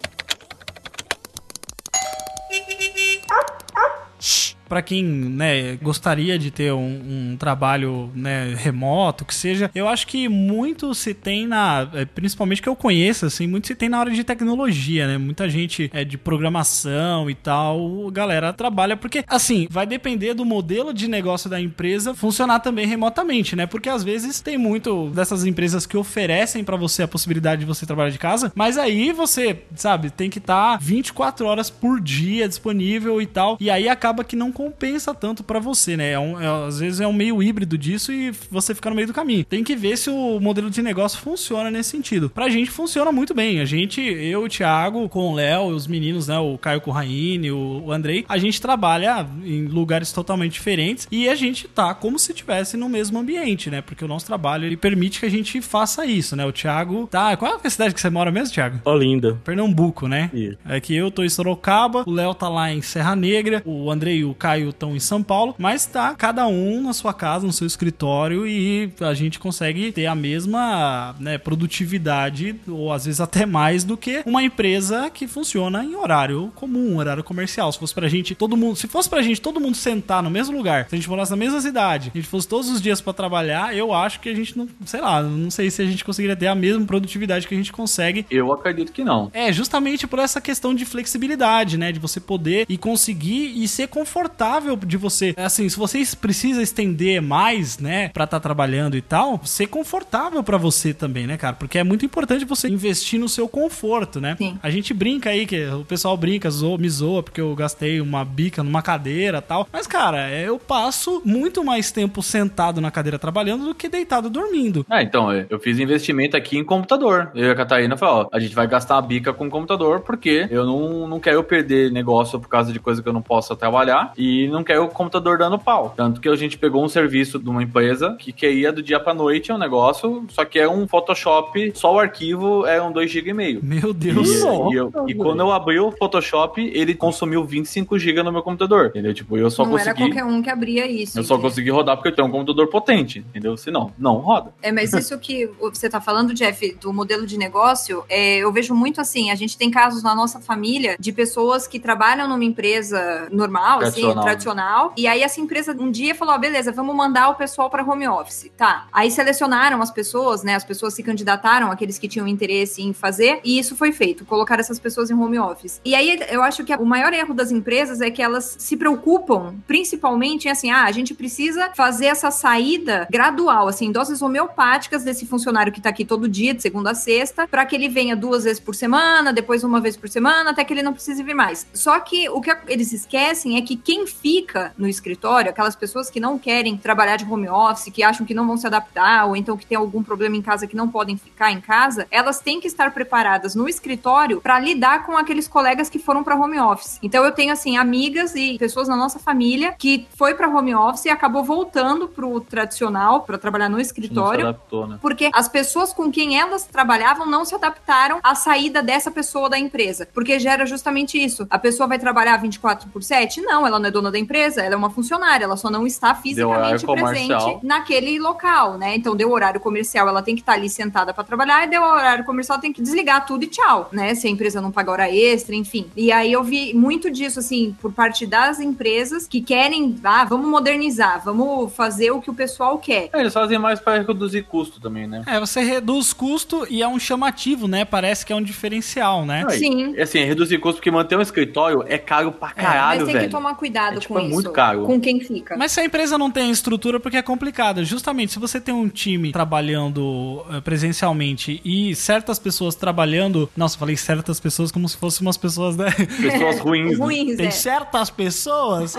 Pra quem, né, gostaria de ter um, um trabalho, né, remoto, que seja, eu acho que muito se tem na, é, principalmente que eu conheço, assim, muito se tem na área de tecnologia, né? Muita gente é de programação e tal, galera trabalha porque, assim, vai depender do modelo de negócio da empresa funcionar também remotamente, né? Porque às vezes tem muito dessas empresas que oferecem pra você a possibilidade de você trabalhar de casa, mas aí você, sabe, tem que estar 24 horas por dia disponível e tal, e aí acaba que não compensa tanto pra você, né? É um- é- às vezes é um meio híbrido disso e você fica no meio do caminho. Tem que ver se o modelo de negócio funciona nesse sentido. Pra gente funciona muito bem. A gente, eu, o Thiago, com o Léo, os meninos, né? O Caio Corraine, o, o Andrei, a gente trabalha em lugares totalmente diferentes e a gente tá como se estivesse no mesmo ambiente, né? Porque o nosso trabalho ele permite que a gente faça isso, né? O Thiago tá. Qual é a cidade que você mora mesmo, Thiago? Olinda. Pernambuco, né? Isso. É que eu tô em Sorocaba, o Léo tá lá em Serra Negra, o Andrei e o Caio estão em São Paulo, mas tá cada um na sua casa, no seu escritório e a gente consegue ter a mesma né, produtividade, ou às vezes até mais do que uma empresa que funciona em horário comum, horário comercial. Se fosse pra gente, todo mundo, se fosse pra gente todo mundo sentar no mesmo lugar, se a gente morasse na mesma cidade, a gente fosse todos os dias pra trabalhar, eu acho que a gente não, sei lá, não sei se a gente conseguiria ter a mesma produtividade que a gente consegue Eu acredito que não. é, justamente por essa questão de flexibilidade, né? De você poder e conseguir e ser confortável de você. Assim, se você precisa estender mais, né, pra estar trabalhando e tal, ser confortável pra você também, né, cara? Porque é muito importante você investir no seu conforto, né? Sim. A gente brinca aí, que o pessoal brinca, zoa, me zoa, porque eu gastei uma bica numa cadeira e tal. Mas, cara, eu passo muito mais tempo sentado na cadeira trabalhando do que deitado dormindo. Ah, então, é, eu fiz investimento aqui em computador. Eu e a Catarina falou, ó, a gente vai gastar a bica com computador porque eu não, não quero perder negócio por causa de coisa que eu não possa trabalhar. E e não quer o computador dando pau. Tanto que a gente pegou um serviço de uma empresa que queria do dia pra noite é um negócio, só que é um Photoshop, só o arquivo é um 2 GB e meio. Meu E, Deus. e eu- e quando eu abri o Photoshop, ele consumiu 25 GB no meu computador. Entendeu? Tipo, eu só não era consegui. qualquer um que abria isso. Eu só consegui rodar porque eu tenho um computador potente, entendeu? Se não, não roda. É, mas isso que você tá falando, Jeff, do modelo de negócio, é, eu vejo muito assim, a gente tem casos na nossa família de pessoas que trabalham numa empresa normal, assim, Tradicional. tradicional, e aí essa empresa um dia falou, ó, beleza, vamos mandar o pessoal para home office. Tá. Aí selecionaram as pessoas, né, as pessoas se candidataram, aqueles que tinham interesse em fazer, e isso foi feito, colocar essas pessoas em home office. E aí eu acho que o maior erro das empresas é que elas se preocupam, principalmente, em assim, ah, a gente precisa fazer essa saída gradual, assim, doses homeopáticas desse funcionário que tá aqui todo dia, de segunda a sexta, para que ele venha duas vezes por semana, depois uma vez por semana, até que ele não precise vir mais. Só que o que eles esquecem é que quem fica no escritório, aquelas pessoas que não querem trabalhar de home office, que acham que não vão se adaptar, ou então que tem algum problema em casa que não podem ficar em casa, elas têm que estar preparadas no escritório para lidar com aqueles colegas que foram para home office. Então eu tenho assim amigas e pessoas na nossa família que foi para home office e acabou voltando pro tradicional para trabalhar no escritório. adaptou, né? Porque as pessoas com quem elas trabalhavam não se adaptaram à saída dessa pessoa da empresa. Porque gera justamente isso. A pessoa vai trabalhar 24 por 7? Não, ela não é dona da empresa, ela é uma funcionária, ela só não está fisicamente presente naquele local, né? Então deu horário comercial, ela tem que estar ali sentada para trabalhar, e deu horário comercial, tem que desligar tudo e tchau, né? Se a empresa não paga hora extra, enfim. E aí eu vi muito disso, assim, por parte das empresas que querem, ah, vamos modernizar, vamos fazer o que o pessoal quer. É, eles fazem mais para reduzir custo também, né? É, você reduz custo e é um chamativo, né? Parece que é um diferencial, né? Aí, Sim. é Assim, reduzir custo porque manter um escritório é caro pra caralho, Mas tem velho. que tomar cuidado É, tipo, com é isso. muito caro. Com quem fica. Mas se a empresa não tem estrutura, porque é complicado. Justamente, se você tem um time trabalhando eh, presencialmente e certas pessoas trabalhando. Nossa, falei certas pessoas como se fossem umas pessoas, né? Pessoas ruins, né? Ruins, Tem é. certas pessoas,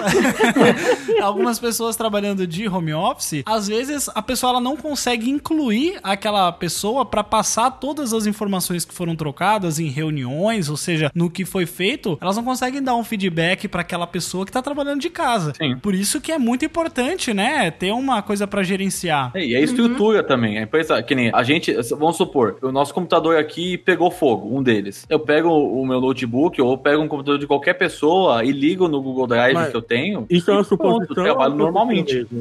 algumas pessoas trabalhando de home office, às vezes a pessoa ela não consegue incluir aquela pessoa para passar todas as informações que foram trocadas em reuniões, ou seja, no que foi feito, elas não conseguem dar um feedback para aquela pessoa que tá trabalhando de casa. Sim. Por isso que é muito importante, né, ter uma coisa para gerenciar. É, E a estrutura também. A empresa, que nem a gente, vamos supor, o nosso computador aqui pegou fogo, um deles. Eu pego o meu notebook ou pego um computador de qualquer pessoa e ligo no Google Drive Mas que eu tenho. Isso é uma e pronto, suposição. trabalho é normalmente.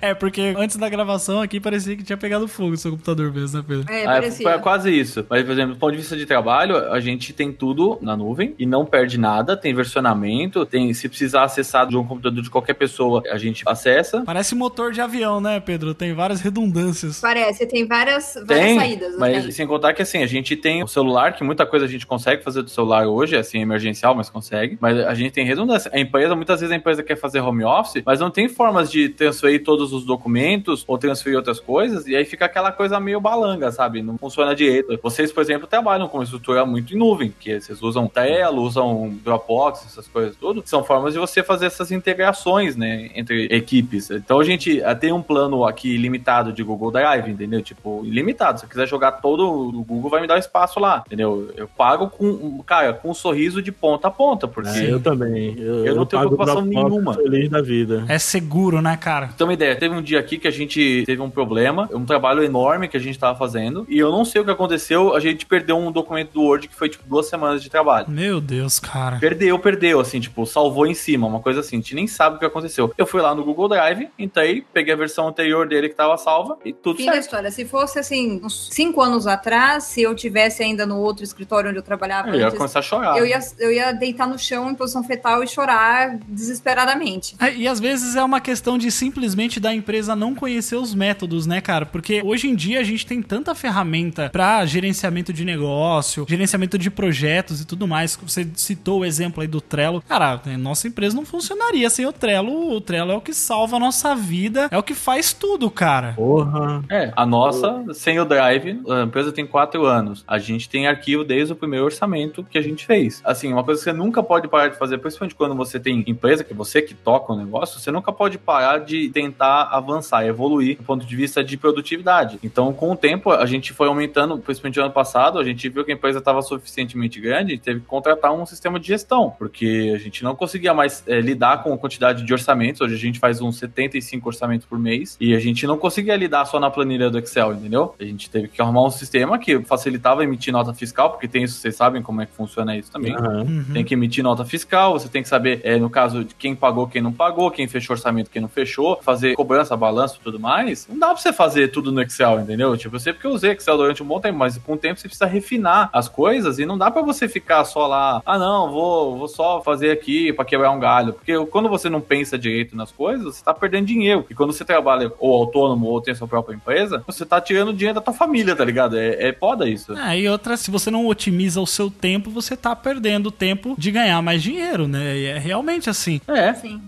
É, porque antes da gravação aqui parecia que tinha pegado fogo o seu computador mesmo, né, Pedro? É, É, parecia. foi quase isso. Mas, por exemplo, do ponto de vista de trabalho, a gente tem tudo na nuvem e não perde nada. Tem versionamento, tem se precisar acessar de um computador de qualquer pessoa, a gente acessa. Parece motor de avião, né, Pedro? Tem várias redundâncias. Parece, tem várias, várias Tem, saídas. mas né? sem contar que assim, a gente tem o celular, que muita coisa a gente consegue fazer do celular hoje, assim, emergencial, mas consegue. Mas a gente tem redundância. A empresa, muitas vezes a empresa quer fazer home office, mas não tem formas de transferir todos os documentos ou transferir outras coisas, e aí fica aquela coisa meio balanga, sabe? Não funciona direito. Vocês, por exemplo, trabalham com uma estrutura muito em nuvem, que vocês usam Trello, usam Dropbox, essas coisas tudo. São formas de você fazer essas integrações, né, entre equipes. Então a gente eh, tem um plano aqui limitado de Google Drive, entendeu? Tipo, ilimitado. Se eu quiser jogar todo o Google, vai me dar espaço lá, entendeu? Eu pago com, cara, com um sorriso de ponta a ponta, porque É, eu também. Eu, Eu não tenho pago preocupação nenhuma. Feliz da vida. É seguro, né, cara? Ter uma ideia, teve um dia aqui que a gente teve um problema, um trabalho enorme que a gente tava fazendo, e eu não sei o que aconteceu, a gente perdeu um documento do Word que foi tipo duas semanas de trabalho. Meu Deus, cara. Perdeu, perdeu, assim, tipo, salvou em cima, uma coisa assim, a gente nem sabe o que aconteceu. Eu fui lá no Google Drive, entrei, peguei a versão anterior dele que tava salva e tudo Fim da certo. história. Se fosse assim, uns cinco anos atrás, se eu tivesse ainda no outro escritório onde eu trabalhava Eu ia antes, começar a chorar. eu ia, eu ia deitar no chão em posição fetal e chorar desesperadamente. É, E às vezes é uma questão de simplesmente da empresa não conhecer os métodos, né, cara? Porque hoje em dia a gente tem tanta ferramenta pra gerenciamento de negócio, gerenciamento de projetos e tudo mais. Você citou o exemplo aí do Trello. Cara, nossa empresa não funcionaria sem o Trello. O Trello é o que salva a nossa vida, é o que faz tudo, cara. Porra. É, a nossa, sem o Drive, a empresa tem quatro anos. A gente tem arquivo desde o primeiro orçamento que a gente fez. Assim, uma coisa que você nunca pode parar de fazer, principalmente quando você tem empresa, que é você que toca o negócio, você nunca pode parar de tentar avançar, evoluir do ponto de vista de produtividade. Então, com o tempo, a gente foi aumentando, principalmente ano passado, a gente viu que a empresa estava suficientemente grande e teve que contratar um sistema de gestão, porque a gente não conseguia mais é, lidar com a quantidade de orçamentos. Hoje a gente faz uns 75 orçamentos por mês e a gente não conseguia lidar só na planilha do Excel, entendeu? A gente teve que arrumar um sistema que facilitava emitir nota fiscal, porque tem isso, vocês sabem como é que funciona isso também. Uhum. Tem que emitir nota fiscal, você tem que saber, é, no caso, de quem pagou, quem não pagou, quem fechou orçamento, quem não fechou, fazer cobrança, balanço e tudo mais. Não dá pra você fazer tudo no Excel, entendeu? Tipo, eu sei porque eu usei Excel durante um bom tempo, mas com o tempo você precisa refinar as coisas e não dá pra você ficar só lá, ah, não, vou, vou só fazer aqui pra quebrar um galho. Porque quando você não pensa direito nas coisas, você tá perdendo dinheiro. E quando você trabalha ou autônomo ou tem a sua própria empresa, você tá tirando dinheiro da tua família, tá ligado? É, é foda isso. Ah, e outra, se você não otimiza o seu tempo, você tá perdendo tempo de ganhar mais dinheiro, né? E é realmente assim. É. Sim.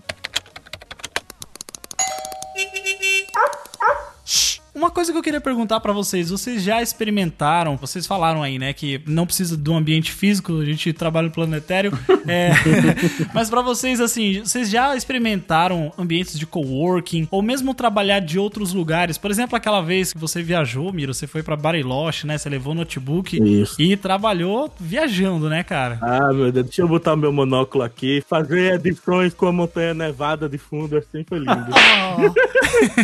Uma coisa que eu queria perguntar pra vocês, vocês já experimentaram, vocês falaram aí, né, que não precisa de um ambiente físico, a gente trabalha no planetário, é, mas pra vocês, assim, vocês já experimentaram ambientes de coworking, ou mesmo trabalhar de outros lugares? Por exemplo, aquela vez que você viajou, Miro, você foi pra Bariloche, né, você levou o notebook Isso. e trabalhou viajando, né, cara? Ah, meu Deus, deixa eu botar o meu monóculo aqui. Fazer edições com a montanha nevada de fundo assim foi lindo.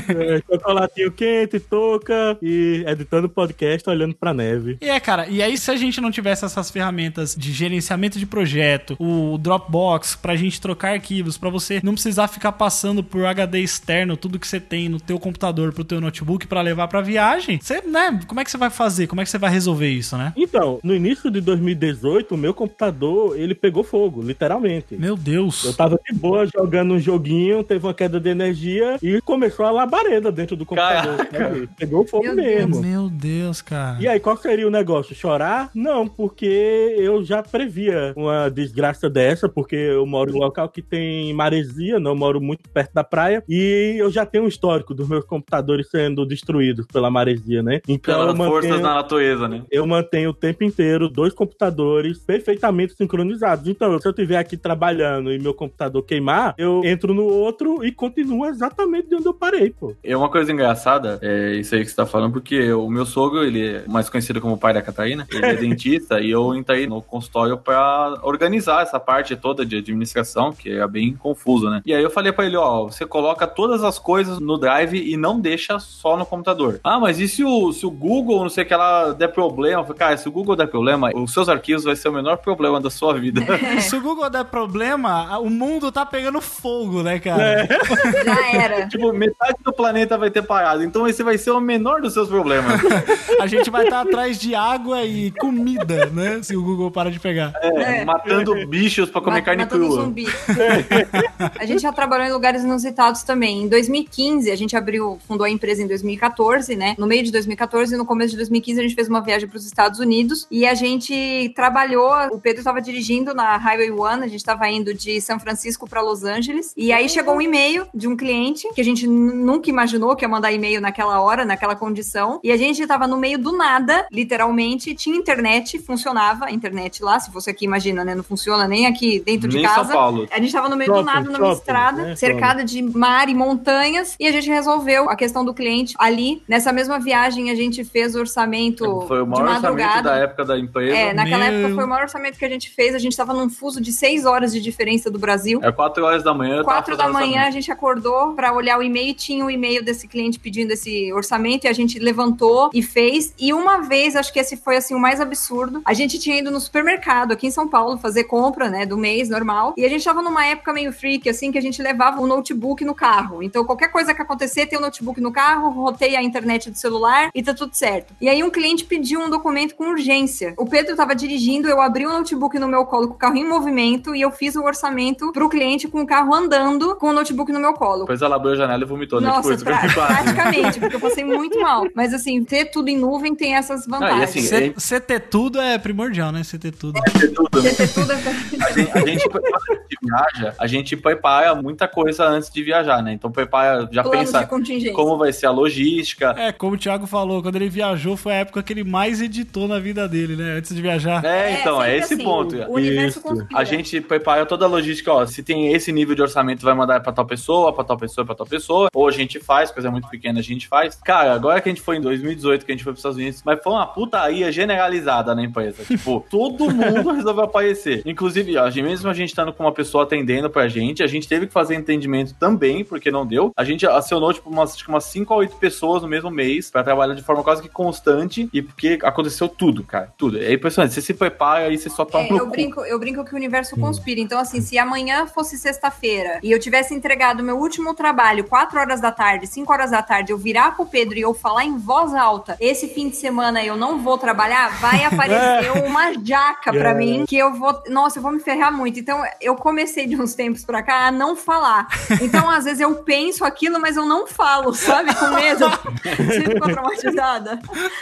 É, Chocolatinho quente, touca e editando podcast olhando pra neve. E é, cara, e aí se a gente não tivesse essas ferramentas de gerenciamento de projeto, o Dropbox pra gente trocar arquivos, pra você não precisar ficar passando por HD externo tudo que você tem no teu computador pro teu notebook pra levar pra viagem, você, né, como é que você vai fazer? Como é que você vai resolver isso, né? Então, no início de 2018, o meu computador, ele pegou fogo, literalmente. Meu Deus. Eu tava de boa jogando um joguinho, teve uma queda de energia e começou a labareda dentro do computador. Sabe? Pegou fogo Meu mesmo. Meu Deus, cara. E aí, qual seria o negócio? Chorar? Não, porque eu já previa uma desgraça dessa, porque eu moro em um local que tem maresia, não moro muito perto da praia, e eu já tenho um histórico dos meus computadores sendo destruídos pela maresia, né? Então eu Pelas forças mantenho, da natureza, né? eu mantenho o tempo inteiro dois computadores perfeitamente sincronizados. Então, se eu estiver aqui trabalhando e meu computador queimar, eu entro no outro e continuo exatamente de onde eu parei, pô. É uma coisa engraçada, é isso aí que você tá falando, porque o meu sogro, ele é mais conhecido como pai da Catarina, ele é dentista e eu entrei no consultório pra organizar essa parte toda de administração, que é bem confuso, né? E aí eu falei pra ele, ó, você coloca todas as coisas no Drive e não deixa só no computador. Ah, mas e se o, se o Google, não sei o que lá, der problema? Eu falei, cara, se o Google der problema, os seus arquivos vai ser o menor problema da sua vida. Se o Google der problema, o mundo tá pegando fogo, né, cara? Já era. tipo, metade do planeta vai ter parado, então esse vai ser o menor dos seus problemas. A gente vai estar atrás de água e comida, né? Se o Google para de pegar. É, É. matando bichos pra comer Ma- carne matando crua. zumbi. a gente já trabalhou em lugares inusitados também. Em 2015, a gente abriu, fundou a empresa em 2014, né? No meio de 2014 e no começo de 2015 a gente fez uma viagem para os Estados Unidos e a gente trabalhou. O Pedro estava dirigindo na Highway One, a gente estava indo de São Francisco para Los Angeles e aí chegou um e-mail de um cliente que a gente nunca imaginou que ia mandar e-mail naquela hora, naquela condição. E a gente estava no meio do nada, literalmente. Tinha internet, funcionava a internet lá. Se fosse aqui, imagina, né? Não funciona nem aqui dentro de Nem São casa. Paulo. A gente tava no meio do Shopping, nada, numa shopping, estrada, né? cercada de mar e montanhas, e a gente resolveu a questão do cliente ali. Nessa mesma viagem, a gente fez o orçamento Foi o de maior orçamento madrugada. da época da empresa. É, naquela Meu. época foi o maior orçamento que a gente fez. A gente tava num fuso de seis horas de diferença do Brasil. É 4 horas da manhã. tava Quatro da manhã a orçamento. gente acordou pra olhar o e-mail, tinha o e-mail desse cliente pedindo esse orçamento e a gente levantou e fez. E uma vez, acho que esse foi assim o mais absurdo, a gente tinha ido no supermercado aqui em São Paulo fazer compra, né, do mês normal. E a gente tava numa época meio freak assim que a gente levava o notebook no carro. Então qualquer coisa que acontecer, tem o notebook no carro, rotei a internet do celular e tá tudo certo. E aí um cliente pediu um documento com urgência. O Pedro tava dirigindo, eu abri o notebook no meu colo com o carro em movimento e eu fiz o orçamento pro cliente com o carro andando com o notebook no meu colo. Depois ela abriu a janela e vomitou, né? Nossa, Tipo, que eu pra- praticamente, porque eu passei muito mal. Mas assim, ter tudo em nuvem tem essas vantagens. assim, C- Você ter tudo é primordial, né? Você ter tudo. tudo. Ter tudo é... A gente, a gente, quando a gente viaja, a gente prepara muita coisa antes de viajar, né? Então prepara, já Plano pensa como vai ser a logística. É, como o Thiago falou, quando ele viajou foi a época que ele mais editou na vida dele, né? Antes de viajar. É, então, é esse assim, ponto. O universo conspira. A gente prepara toda a logística, ó. Se tem esse nível de orçamento, vai mandar pra tal pessoa, pra tal pessoa, pra tal pessoa. Ou a gente faz, coisa muito pequena a gente faz. Faz. Cara, agora que a gente foi em 2018, que a gente foi pros Estados Unidos, mas foi uma putaria generalizada na empresa. tipo, todo mundo resolveu aparecer. Inclusive, a gente, mesmo a gente estando com uma pessoa atendendo pra gente, a gente teve que fazer entendimento também, porque não deu. A gente acionou, tipo, umas, acho que umas 5 a 8 pessoas no mesmo mês pra trabalhar de forma quase que constante e porque aconteceu tudo, cara. Tudo. É impressionante. Você se prepara e você só toma É, no eu, brinco, eu brinco que o universo conspira. Então, assim, se amanhã fosse sexta-feira e eu tivesse entregado meu último trabalho 4 horas da tarde, 5 horas da tarde, eu virar pro Pedro e eu falar em voz alta, esse fim de semana eu não vou trabalhar, vai aparecer uma jaca pra É. mim que eu vou. Nossa, eu vou me ferrar muito. Então, eu comecei de uns tempos pra cá a não falar. Então, às vezes eu penso aquilo, mas eu não falo, sabe? Com medo. Você ficou traumatizada?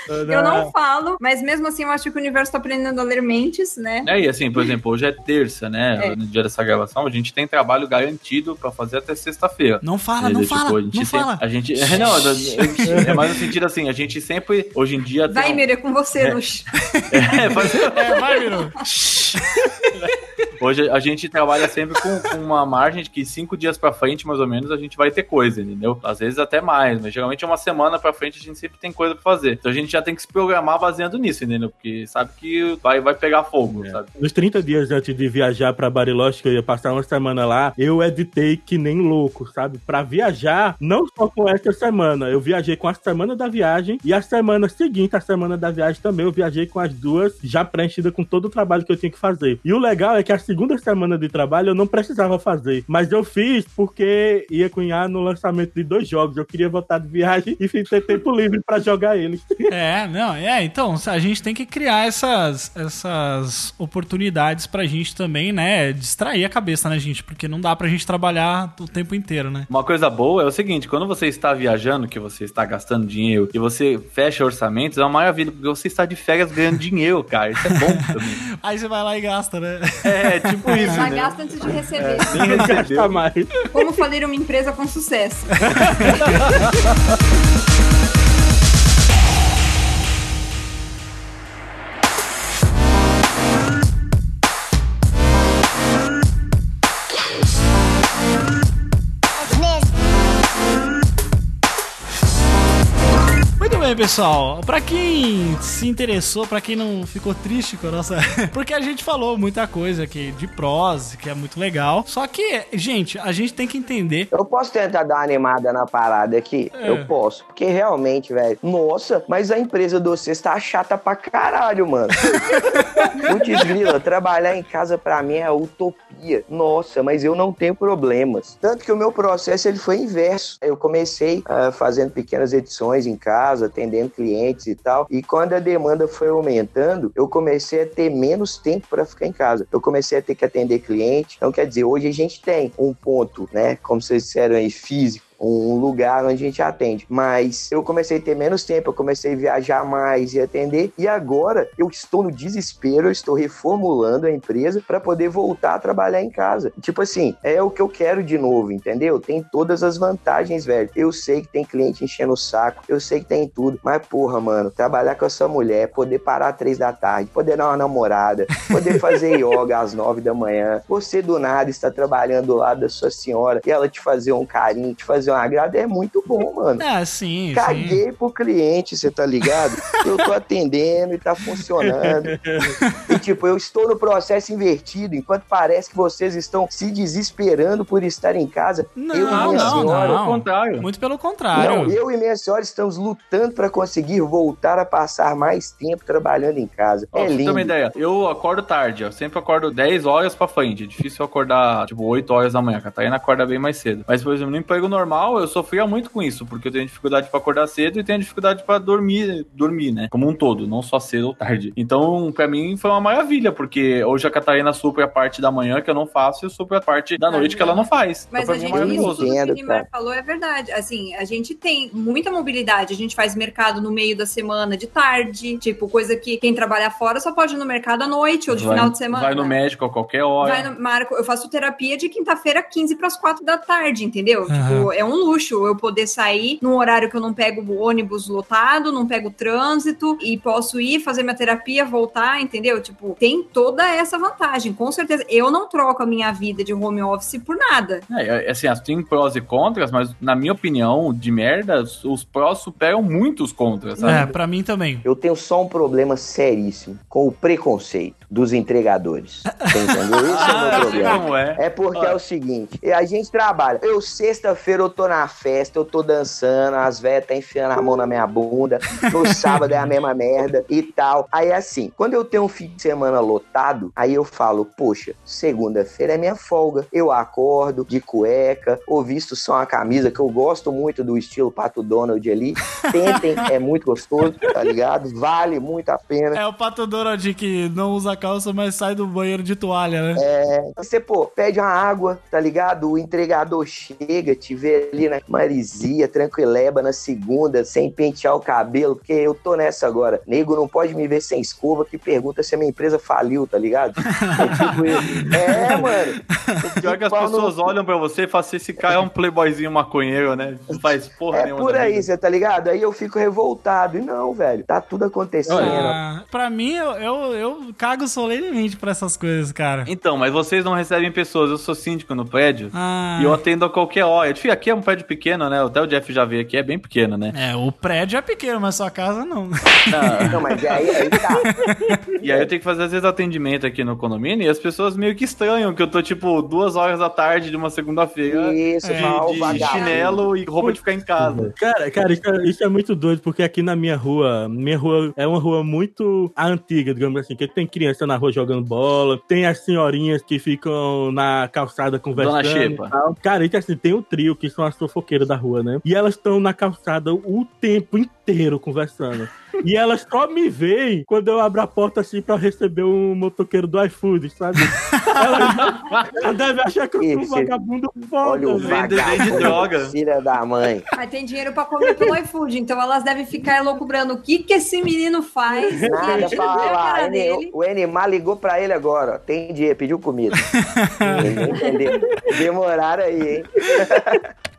Eu não falo, mas mesmo assim eu acho que o universo tá aprendendo a ler mentes, né? É, e assim, por exemplo, hoje é terça, né? É. No dia dessa gravação, a gente tem trabalho garantido pra fazer até sexta-feira. Não fala, não Entendeu? fala, Tipo, a gente não fala. A gente. É, não, é mais no sentido assim, a gente sempre, hoje em dia. Vai, um- Mira, é com você, Lux. É, faz- É, vai, Miro. Hoje a gente trabalha sempre com, com uma margem de que cinco dias pra frente, mais ou menos, a gente vai ter coisa, entendeu? Às vezes até mais, mas geralmente é uma semana pra frente a gente sempre tem coisa pra fazer. Então a gente já tem que se programar baseando nisso, entendeu? Porque sabe que vai, vai pegar fogo, É. sabe? Nos 30 dias antes de viajar pra Bariloche, que eu ia passar uma semana lá, eu editei que nem louco, sabe? Pra viajar, não só com essa semana. Eu viajei com a semana da viagem e a semana seguinte, a semana da viagem também, eu viajei com as duas já preenchidas com todo o trabalho que eu tinha que fazer. E o legal é que a segunda semana de trabalho eu não precisava fazer, mas eu fiz porque ia cunhar no lançamento de dois jogos. Eu queria voltar de viagem e fiz ter tempo livre pra jogar eles. É, não, é, então, a gente tem que criar essas, essas oportunidades pra gente também, né, distrair a cabeça, né, gente, porque não dá pra gente trabalhar o tempo inteiro, né? Uma coisa boa é o seguinte, quando você está viajando, que você está gastando dinheiro e você fecha orçamentos, é uma maravilha, porque você está de férias ganhando dinheiro, cara. Isso é bom também. Aí você vai lá e gasta, né? É, tipo isso, Já né? gasta antes de receber. Nem Gasta recebeu. mais. Como falir uma empresa com sucesso. bem, pessoal. Pra quem se interessou, pra quem não ficou triste com a nossa. Porque a gente falou muita coisa aqui de prós, que é muito legal. Só que, gente, a gente tem que entender. Eu posso tentar dar uma animada na parada aqui? É. Eu posso. Porque realmente, velho. Nossa, mas a empresa de vocês tá chata pra caralho, mano. Putz, grila, trabalhar em casa pra mim é utopia. Nossa, mas eu não tenho problemas. Tanto que o meu processo ele foi inverso. Eu comecei ah, fazendo pequenas edições em casa, atendendo clientes e tal. E quando a demanda foi aumentando, eu comecei a ter menos tempo para ficar em casa. Eu comecei a ter que atender cliente. Então, quer dizer, hoje a gente tem um ponto, né? Como vocês disseram aí, físico um lugar onde a gente atende. Mas eu comecei a ter menos tempo, eu comecei a viajar mais e atender. E agora eu estou no desespero, eu estou reformulando a empresa para poder voltar a trabalhar em casa. Tipo assim, é o que eu quero de novo, entendeu? Tem todas as vantagens, velho. Eu sei que tem cliente enchendo o saco, eu sei que tem tudo. Mas, porra, mano, trabalhar com essa mulher, poder parar às três da tarde, poder dar uma namorada, poder fazer yoga às nove da manhã, você do nada está trabalhando do lado da sua senhora e ela te fazer um carinho, te fazer um agrado, é muito bom, mano. É, sim, sim. Caguei pro cliente, você tá ligado? Eu tô atendendo e tá funcionando. E tipo, eu estou no processo invertido, enquanto parece que vocês estão se desesperando por estar em casa. Não, eu e minha não, senhora. não. Contrário. Muito pelo contrário. Não, eu e minha senhora estamos lutando para conseguir voltar a passar mais tempo trabalhando em casa. Ó, é você lindo. uma ideia, eu acordo tarde, eu sempre acordo 10 horas pra frente. É difícil eu acordar, tipo, 8 horas da manhã. A Catarina acorda bem mais cedo. Mas, por exemplo, no emprego normal, eu sofria muito com isso, porque eu tenho dificuldade pra acordar cedo e tenho dificuldade pra dormir, dormir, né? Como um todo, não só cedo ou tarde. Então, pra mim, foi uma maravilha, porque hoje a Catarina supre a parte da manhã que eu não faço e eu a parte da noite que ela não faz. Mas então, a mim, gente, é isso maravilhoso. que o Neymar falou é verdade. Assim, a gente tem muita mobilidade. A gente faz mercado no meio da semana, de tarde. Tipo, coisa que quem trabalha fora só pode ir no mercado à noite ou de Vai- final de semana. Vai no médico a qualquer hora. Vai no Marco, eu faço terapia de quinta-feira, 15 para as 4 da tarde, entendeu? Aham. Tipo, é um luxo eu poder sair num horário que eu não pego o ônibus lotado, não pego o trânsito e posso ir fazer minha terapia, voltar, entendeu? Tipo, tem toda essa vantagem, com certeza. Eu não troco a minha vida de home office por nada. É, é, assim, tem prós e contras, mas na minha opinião, de merda, os prós superam muito os contras, sabe? É, pra mim também. Eu tenho só um problema seríssimo com o preconceito dos entregadores. Entendeu? Esse é o meu Ah, problema. como é? É porque é o seguinte, a gente trabalha. Eu, sexta-feira, eu tô na festa, eu tô dançando, as velhas tá enfiando a mão na minha bunda. No sábado é a mesma merda e tal. Aí, assim, quando eu tenho um fim de semana lotado, aí eu falo, poxa, segunda-feira é minha folga. Eu acordo de cueca, ou visto só uma camisa, que eu gosto muito do estilo Pato Donald ali. Tentem, é muito gostoso, tá ligado? Vale muito a pena. É o Pato Donald que não usa calça, mas sai do banheiro de toalha, né? É, você, pô, pede uma água, tá ligado? O entregador chega, te vê ali na marisia, tranquileba na segunda, sem pentear o cabelo, porque eu tô nessa agora. Nego não pode me ver sem escova que pergunta se a minha empresa faliu, tá ligado? É tipo isso. É, mano. Pior que as no pessoas cu. olham pra você e falam assim, esse cara é um playboyzinho maconheiro, né? Não faz porra É nenhuma. por da aí, você tá ligado? Aí eu fico revoltado. E não, velho, tá tudo acontecendo. Ah, pra mim, eu, eu, eu cago solenemente pra essas coisas, cara. Então, mas vocês não recebem pessoas. Eu sou síndico no prédio Ah, e eu atendo a qualquer hora. Enfim, aqui é um prédio pequeno, né? Até o Jeff já veio aqui, é bem pequeno, né? é, o prédio é pequeno, mas sua casa não. Ah, Não, mas aí, aí tá. e aí eu tenho que fazer, às vezes, atendimento aqui no condomínio e as pessoas meio que estranham que eu tô, tipo, duas horas da tarde de uma segunda-feira Isso, É, mal, de chinelo e roupa de ficar em casa. Cara, cara, isso é, isso é muito doido, porque aqui na minha rua, minha rua é uma rua muito antiga, digamos assim, que tem criança na rua jogando bola, tem as senhorinhas que ficam na calçada conversando. Dona Xepa. e. Cara, e assim, tem o trio, que são as fofoqueiras da rua, né? E elas estão na calçada o tempo inteiro conversando. E elas só me veem quando eu abro a porta assim pra receber um motoqueiro do iFood, sabe? Ela, ela deve achar que eu sou um vagabundo foda, Olha vagabundo, droga. filha da mãe. Mas tem dinheiro pra comer pelo iFood, então elas devem ficar elocubrando o que que esse menino faz. Nada gente pra não vê a falar. cara Ene- dele. O Enimar ligou pra ele agora, ó. Tem dinheiro, pediu comida. Entendeu? Demoraram aí, hein?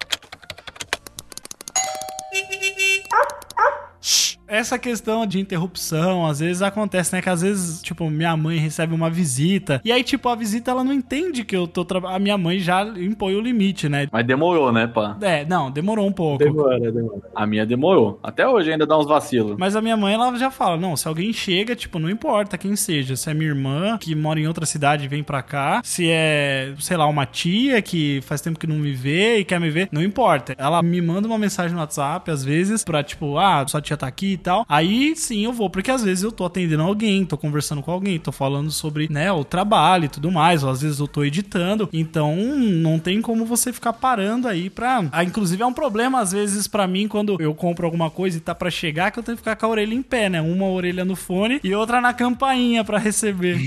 Shh. Essa questão de interrupção, às vezes acontece, né? Que às vezes, tipo, minha mãe recebe uma visita. E aí, tipo, a visita ela não entende que eu tô trabalhando. A minha mãe já impõe o limite, né? Mas demorou, né, pá? É, não, demorou um pouco. Demora, demora. A minha demorou. Até hoje ainda dá uns vacilos. Mas a minha mãe, ela já fala: não, se alguém chega, tipo, não importa quem seja. Se é minha irmã, que mora em outra cidade e vem pra cá. Se é, sei lá, uma tia que faz tempo que não me vê e quer me ver, não importa. Ela me manda uma mensagem no WhatsApp, às vezes, pra, tipo, ah, sua tia tá aqui tal. Aí sim eu vou, porque às vezes eu tô atendendo alguém, tô conversando com alguém, tô falando sobre, né, o trabalho e tudo mais. Ou às vezes eu tô editando. Então, não tem como você ficar parando aí pra. Ah, inclusive, é um problema, às vezes, pra mim, quando eu compro alguma coisa e tá pra chegar, que eu tenho que ficar com a orelha em pé, né? Uma orelha no fone e outra na campainha pra receber.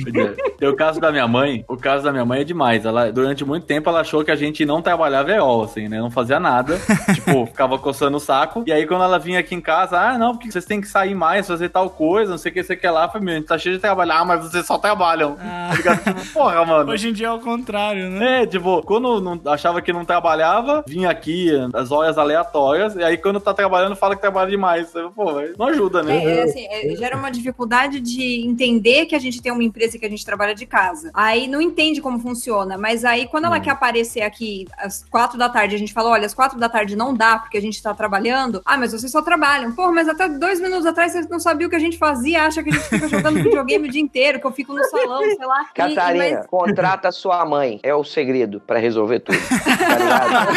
Tem o caso da minha mãe. O caso da minha mãe é demais. Ela, durante muito tempo, ela achou que a gente não trabalhava EOL, assim, né? Não fazia nada. tipo, ficava coçando o saco. E aí, quando ela vinha aqui em casa, ah, não, porque vocês têm que sair mais, fazer tal coisa, não sei o que, você quer lá. Falei, meu, a gente tá cheio de trabalhar, ah, mas vocês só trabalham. Ah. Tá? Tipo, porra, mano. Hoje em dia é o contrário, né? É, tipo, quando não, achava que não trabalhava, vinha aqui as horas aleatórias, e aí quando tá trabalhando, fala que trabalha demais. Pô, não ajuda, né? É, é, assim, é, gera uma dificuldade de entender que a gente tem uma empresa e que a gente trabalha de casa. Aí não entende como funciona, mas aí quando ela quer aparecer aqui às quatro da tarde, a gente fala, olha, às quatro da tarde não dá porque a gente tá trabalhando. Ah, mas vocês só trabalham. Pô, mas até dois minutos atrás vocês não sabiam o que a gente fazia, acha que a gente fica jogando videogame o dia inteiro, que eu fico no salão, sei lá. E- e- Catarina, mas- contrata sua mãe. É o segredo pra resolver tudo. Tá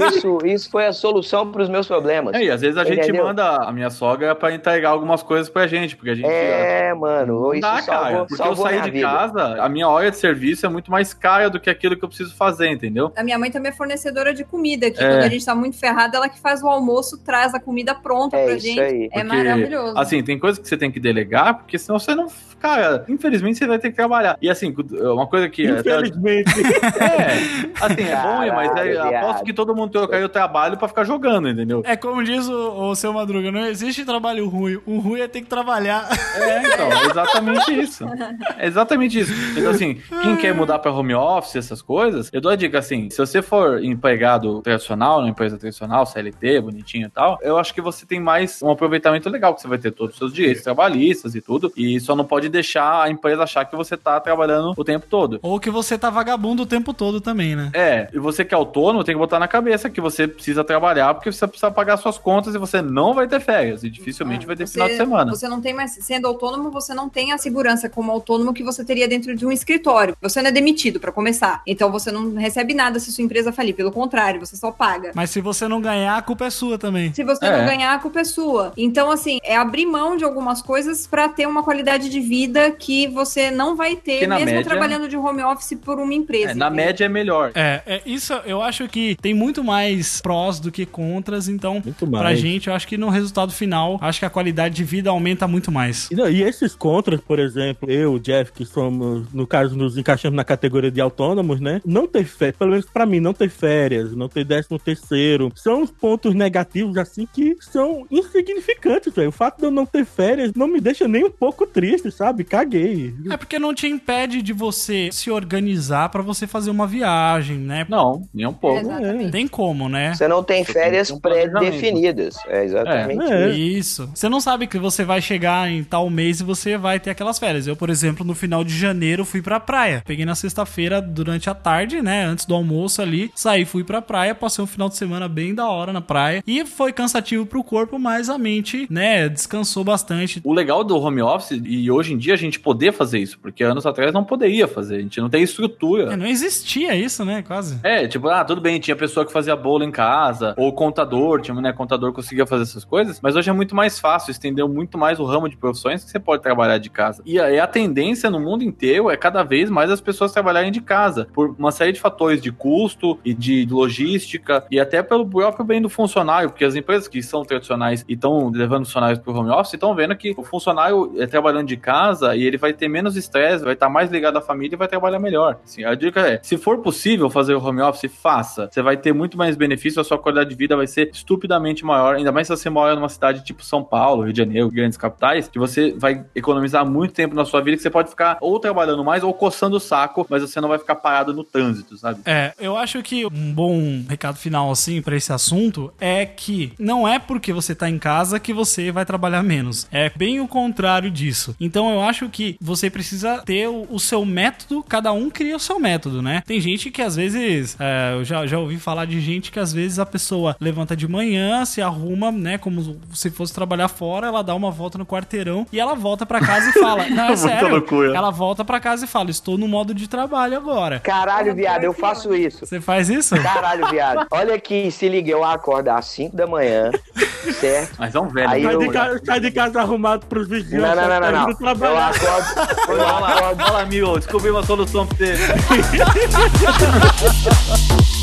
isso, isso foi a solução pros meus problemas. É, e às vezes a gente Entendeu? manda a minha sogra pra entregar algumas coisas pra gente, porque a gente. É, mano, isso dá, salvou, cara. Porque eu salvou saí minha de vida. casa, a minha hora de serviço é muito mais cara do que aquilo que eu preciso fazer, entendeu? A minha mãe também é fornecedora de comida, que É. quando a gente tá muito ferrado, ela que faz o almoço, traz a comida pronta É, pra isso gente. aí. É Porque, maravilhoso. Assim, tem coisas que você tem que delegar, porque senão você não. Cara, infelizmente você vai ter que trabalhar. E assim, uma coisa que. Infelizmente. É, assim, é bom, mas é, Caralho, aposto que todo mundo trocaria o trabalho pra ficar jogando, entendeu? É como diz o, o seu Madruga, não existe trabalho ruim. O ruim é ter que trabalhar. É, então, é exatamente isso. É exatamente isso. Então, assim, quem quer mudar pra home office, essas coisas, eu dou a dica assim: se você for empregado tradicional, numa empresa tradicional, CLT, bonitinho e tal, eu acho que você tem mais um aproveitamento legal, que você vai ter todos os seus direitos trabalhistas e tudo, e só não pode deixar a empresa achar que você tá trabalhando o tempo todo. Ou que você tá vagabundo o tempo todo também, né? É, e você que é autônomo tem que botar na cabeça que você precisa trabalhar porque você precisa pagar suas contas e você não vai ter férias e dificilmente vai ter Você- final de semana. Você não tem mais, sendo autônomo, você não tem a segurança como autônomo que você teria dentro de um escritório. Você não é demitido para começar. Então você não recebe nada se sua empresa falir. Pelo contrário, você só paga. Mas se você não ganhar, a culpa é sua também. Se você É. não ganhar, a culpa é sua. Então, assim, é abrir mão de algumas coisas para ter uma qualidade de vida que você não vai ter, mesmo média- trabalhando de home office por uma empresa. É, na média é melhor. É, é, isso eu acho que tem muito mais prós do que contras, então, Muito pra mais. gente, eu acho que no resultado final, acho que a qualidade de vida aumenta muito mais. E, não, e esses contras, por exemplo, eu, Jeff, que somos, no caso, nos encaixamos na categoria de autônomos, né? Não ter férias, pelo menos pra mim, não ter férias, não ter décimo terceiro, são os pontos negativos, assim, que são insignificantes, velho. O fato de eu não ter férias não me deixa nem um pouco triste, sabe? Caguei. É porque não te impede de você se organizar pra você fazer uma viagem, né? Não, nem um pouco. Exatamente. Tem como, né? Você não tem férias um pré-definidas. É exatamente É. isso. Isso. Você não sabe que você vai chegar em tal mês e você vai ter aquelas férias. Eu, por exemplo, no final de janeiro fui pra praia. Peguei na sexta-feira durante a tarde, né? Antes do almoço ali. Saí, fui pra praia, passei um final de semana bem da hora na praia. E foi cansativo pro corpo, mas a mente, né, descansou bastante. O legal do home office, e hoje em dia a gente poder fazer isso, porque anos atrás não poderia fazer, a gente não tem É, estrutura. não existia isso, né? Quase. É, tipo, ah, tudo bem, tinha pessoa que fazia bolo em casa, ou contador, tinha, né, contador que conseguia fazer essas coisas, mas hoje é muito mais fácil, estendeu muito mais o ramo de profissões que você pode trabalhar de casa. E a, e a tendência no mundo inteiro é cada vez mais as pessoas trabalharem de casa, por uma série de fatores de custo e de logística, e até pelo próprio bem do funcionário, porque as empresas que são tradicionais e estão levando funcionários para o home office estão vendo que o funcionário é trabalhando de casa e ele vai ter menos estresse, vai estar mais ligado à família e vai trabalhar melhor. Assim, a dica é, se for possível fazer o home office, faça. Você vai ter muito mais benefício, a sua qualidade de vida vai ser estupidamente maior, ainda mais se você mora numa cidade tipo São Paulo, Rio de Janeiro, grandes capitais, que você vai economizar muito tempo na sua vida, que você pode ficar ou trabalhando mais ou coçando o saco, mas você não vai ficar parado no trânsito, sabe? É, eu acho que um bom recado final, assim, pra esse assunto é que não é porque você tá em casa que você vai trabalhar menos. É bem o contrário disso. Então eu acho que você precisa ter o, o seu método, cada um cria o seu método, né? Tem gente que às vezes, é, eu já, já ouvi falar de gente que às vezes a pessoa levanta de manhã, se arruma, né, como se fosse trabalhar fora, ela dá uma volta no quarteirão e ela volta pra casa e fala: Não, é Muita sério. loucura. Ela volta pra casa e fala: Estou no modo de trabalho agora. Caralho, viado, eu faço isso. Você faz isso? Caralho, viado. Olha aqui, se liga, eu acordo às 5 da manhã, certo? Mas é um velho. Aí né? Sai eu- de, casa, sai de casa arrumado pros vizinhos. Não, não, não, não, tá não. indo trabalhar. Eu acordo, eu Fala, acordo fala, amigo, descobri uma solução pra você.